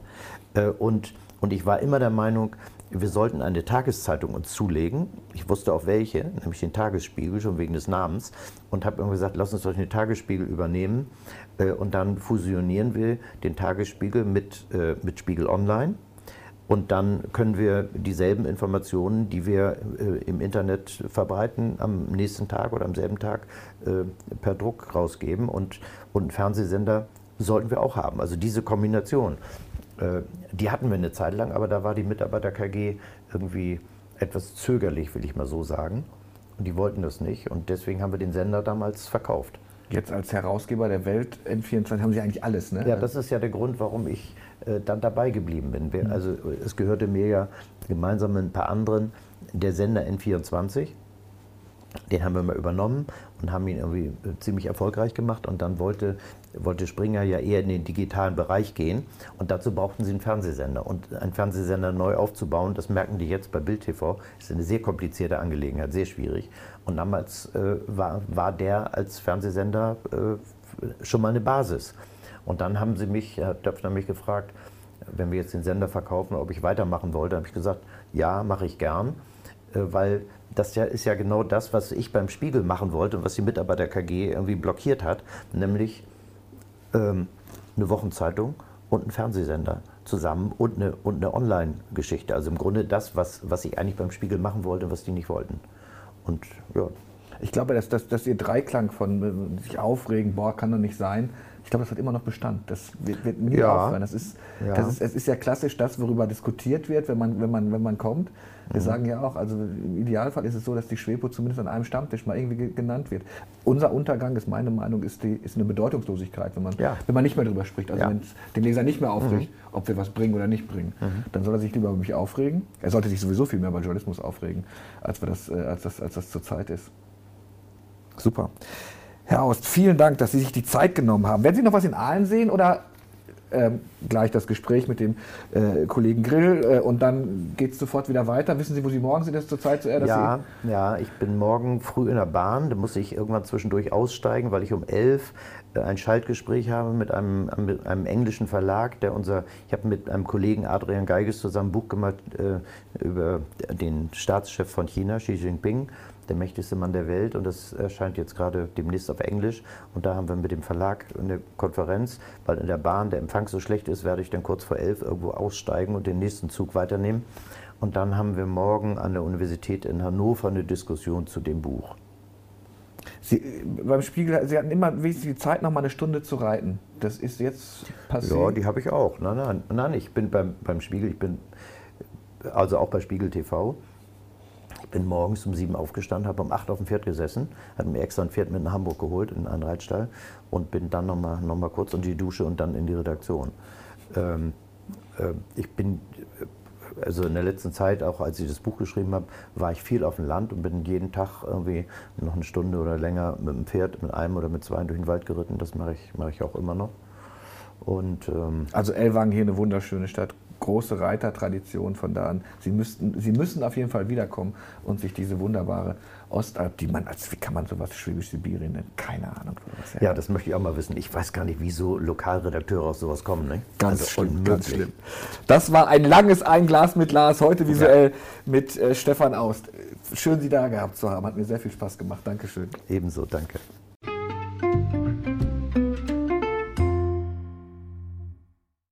Äh, und, und ich war immer der Meinung, wir sollten eine Tageszeitung uns zulegen. Ich wusste auch welche, nämlich den Tagesspiegel, schon wegen des Namens. Und habe irgendwie gesagt, lass uns doch den Tagesspiegel übernehmen. Äh, und dann fusionieren wir den Tagesspiegel mit, äh, mit Spiegel Online. Und dann können wir dieselben Informationen, die wir äh, im Internet verbreiten, am nächsten Tag oder am selben Tag per Druck rausgeben. Und, und Fernsehsender sollten wir auch haben. Also diese Kombination. Äh, die hatten wir eine Zeit lang, aber da war die Mitarbeiter-KG irgendwie etwas zögerlich, will ich mal so sagen. Und die wollten das nicht und deswegen haben wir den Sender damals verkauft. Jetzt als Herausgeber der Welt N24 haben Sie eigentlich alles, ne? Ja, das ist ja der Grund, warum ich äh, dann dabei geblieben bin. Wir, mhm. also es gehörte mir ja gemeinsam mit ein paar anderen der Sender N24. Den haben wir mal übernommen und haben ihn irgendwie äh, ziemlich erfolgreich gemacht. Und dann wollte, wollte Springer ja eher in den digitalen Bereich gehen. Und dazu brauchten sie einen Fernsehsender. Und einen Fernsehsender neu aufzubauen, das merken die jetzt bei Bild TV, ist eine sehr komplizierte Angelegenheit, sehr schwierig. Und damals äh, war, war der als Fernsehsender äh, schon mal eine Basis. Und dann haben sie mich, Herr Döpfner mich gefragt, wenn wir jetzt den Sender verkaufen, ob ich weitermachen wollte. Da habe ich gesagt, ja, mache ich gern, äh, weil das ist ja genau das, was ich beim Spiegel machen wollte und was die Mitarbeiter KG irgendwie blockiert hat, nämlich ähm, eine Wochenzeitung und einen Fernsehsender zusammen und eine, und eine Online-Geschichte. Also im Grunde das, was, was ich eigentlich beim Spiegel machen wollte und was die nicht wollten. Und ja. Ich glaube, dass, dass, dass Ihr Dreiklang von äh, sich aufregen, boah, kann doch nicht sein, ich glaube, das hat immer noch Bestand. Das wird, wird nie ja. aufhören. Das ist, ja. das ist, es ist ja klassisch das, worüber diskutiert wird, wenn man, wenn man, wenn man kommt. Wir mhm. sagen ja auch, also im Idealfall ist es so, dass die Schwepo zumindest an einem Stammtisch mal irgendwie genannt wird. Unser Untergang ist meine Meinung, ist, die, ist eine Bedeutungslosigkeit, wenn man, ja. wenn man nicht mehr darüber spricht. Also wenn es den Leser nicht mehr aufregt, mhm. ob wir was bringen oder nicht bringen, mhm. dann soll er sich lieber über mich aufregen. Er sollte sich sowieso viel mehr über Journalismus aufregen, als, wir das, äh, als, das, als das zurzeit ist. Super. Herr Aust, vielen Dank, dass Sie sich die Zeit genommen haben. Werden Sie noch was in Aalen sehen oder ähm, gleich das Gespräch mit dem äh, Kollegen Grill äh, und dann geht es sofort wieder weiter. Wissen Sie, wo Sie morgen sind, das zur Zeit zu Ja, ja, ich bin morgen früh in der Bahn. Da muss ich irgendwann zwischendurch aussteigen, weil ich um elf äh, ein Schaltgespräch habe mit einem, mit einem, englischen Verlag, der unser, ich habe mit einem Kollegen Adrian Geiges zusammen ein Buch gemacht äh, über den Staatschef von China, Xi Jinping der mächtigste Mann der Welt und das erscheint jetzt gerade demnächst auf Englisch und da haben wir mit dem Verlag eine Konferenz, weil in der Bahn der Empfang so schlecht ist, werde ich dann kurz vor elf irgendwo aussteigen und den nächsten Zug weiternehmen und dann haben wir morgen an der Universität in Hannover eine Diskussion zu dem Buch. Sie, beim Spiegel, Sie hatten immer wenigstens die Zeit, noch mal eine Stunde zu reiten. Das ist jetzt passiert? Ja, die habe ich auch. Nein, nein, nein, ich bin beim, beim Spiegel, ich bin also auch bei Spiegel TV bin morgens um sieben aufgestanden, habe um acht auf dem Pferd gesessen, habe mir extra ein Pferd mit nach Hamburg geholt in einen Reitstall und bin dann nochmal noch mal kurz unter die Dusche und dann in die Redaktion. Ähm, äh, ich bin, also in der letzten Zeit, auch als ich das Buch geschrieben habe, war ich viel auf dem Land und bin jeden Tag irgendwie noch eine Stunde oder länger mit dem Pferd, mit einem oder mit zwei durch den Wald geritten. Das mache ich, mache ich auch immer noch. Und, ähm, also Ellwangen hier eine wunderschöne Stadt, große Reitertradition. Von da an, Sie, müssten, Sie müssen auf jeden Fall wiederkommen und sich diese wunderbare Ostalb, die man, als wie kann man sowas Schwäbisch-Sibirien nennen? Keine Ahnung. Was, ja. ja, das möchte ich auch mal wissen. Ich weiß gar nicht, wieso Lokalredakteure aus sowas kommen. Ne? Ganz also schlimm, ganz schlimm. Das war ein langes Einglas mit Lars, heute visuell ja. mit äh, Stefan Aust. Schön, Sie da gehabt zu haben. Hat mir sehr viel Spaß gemacht. Dankeschön. Ebenso, danke.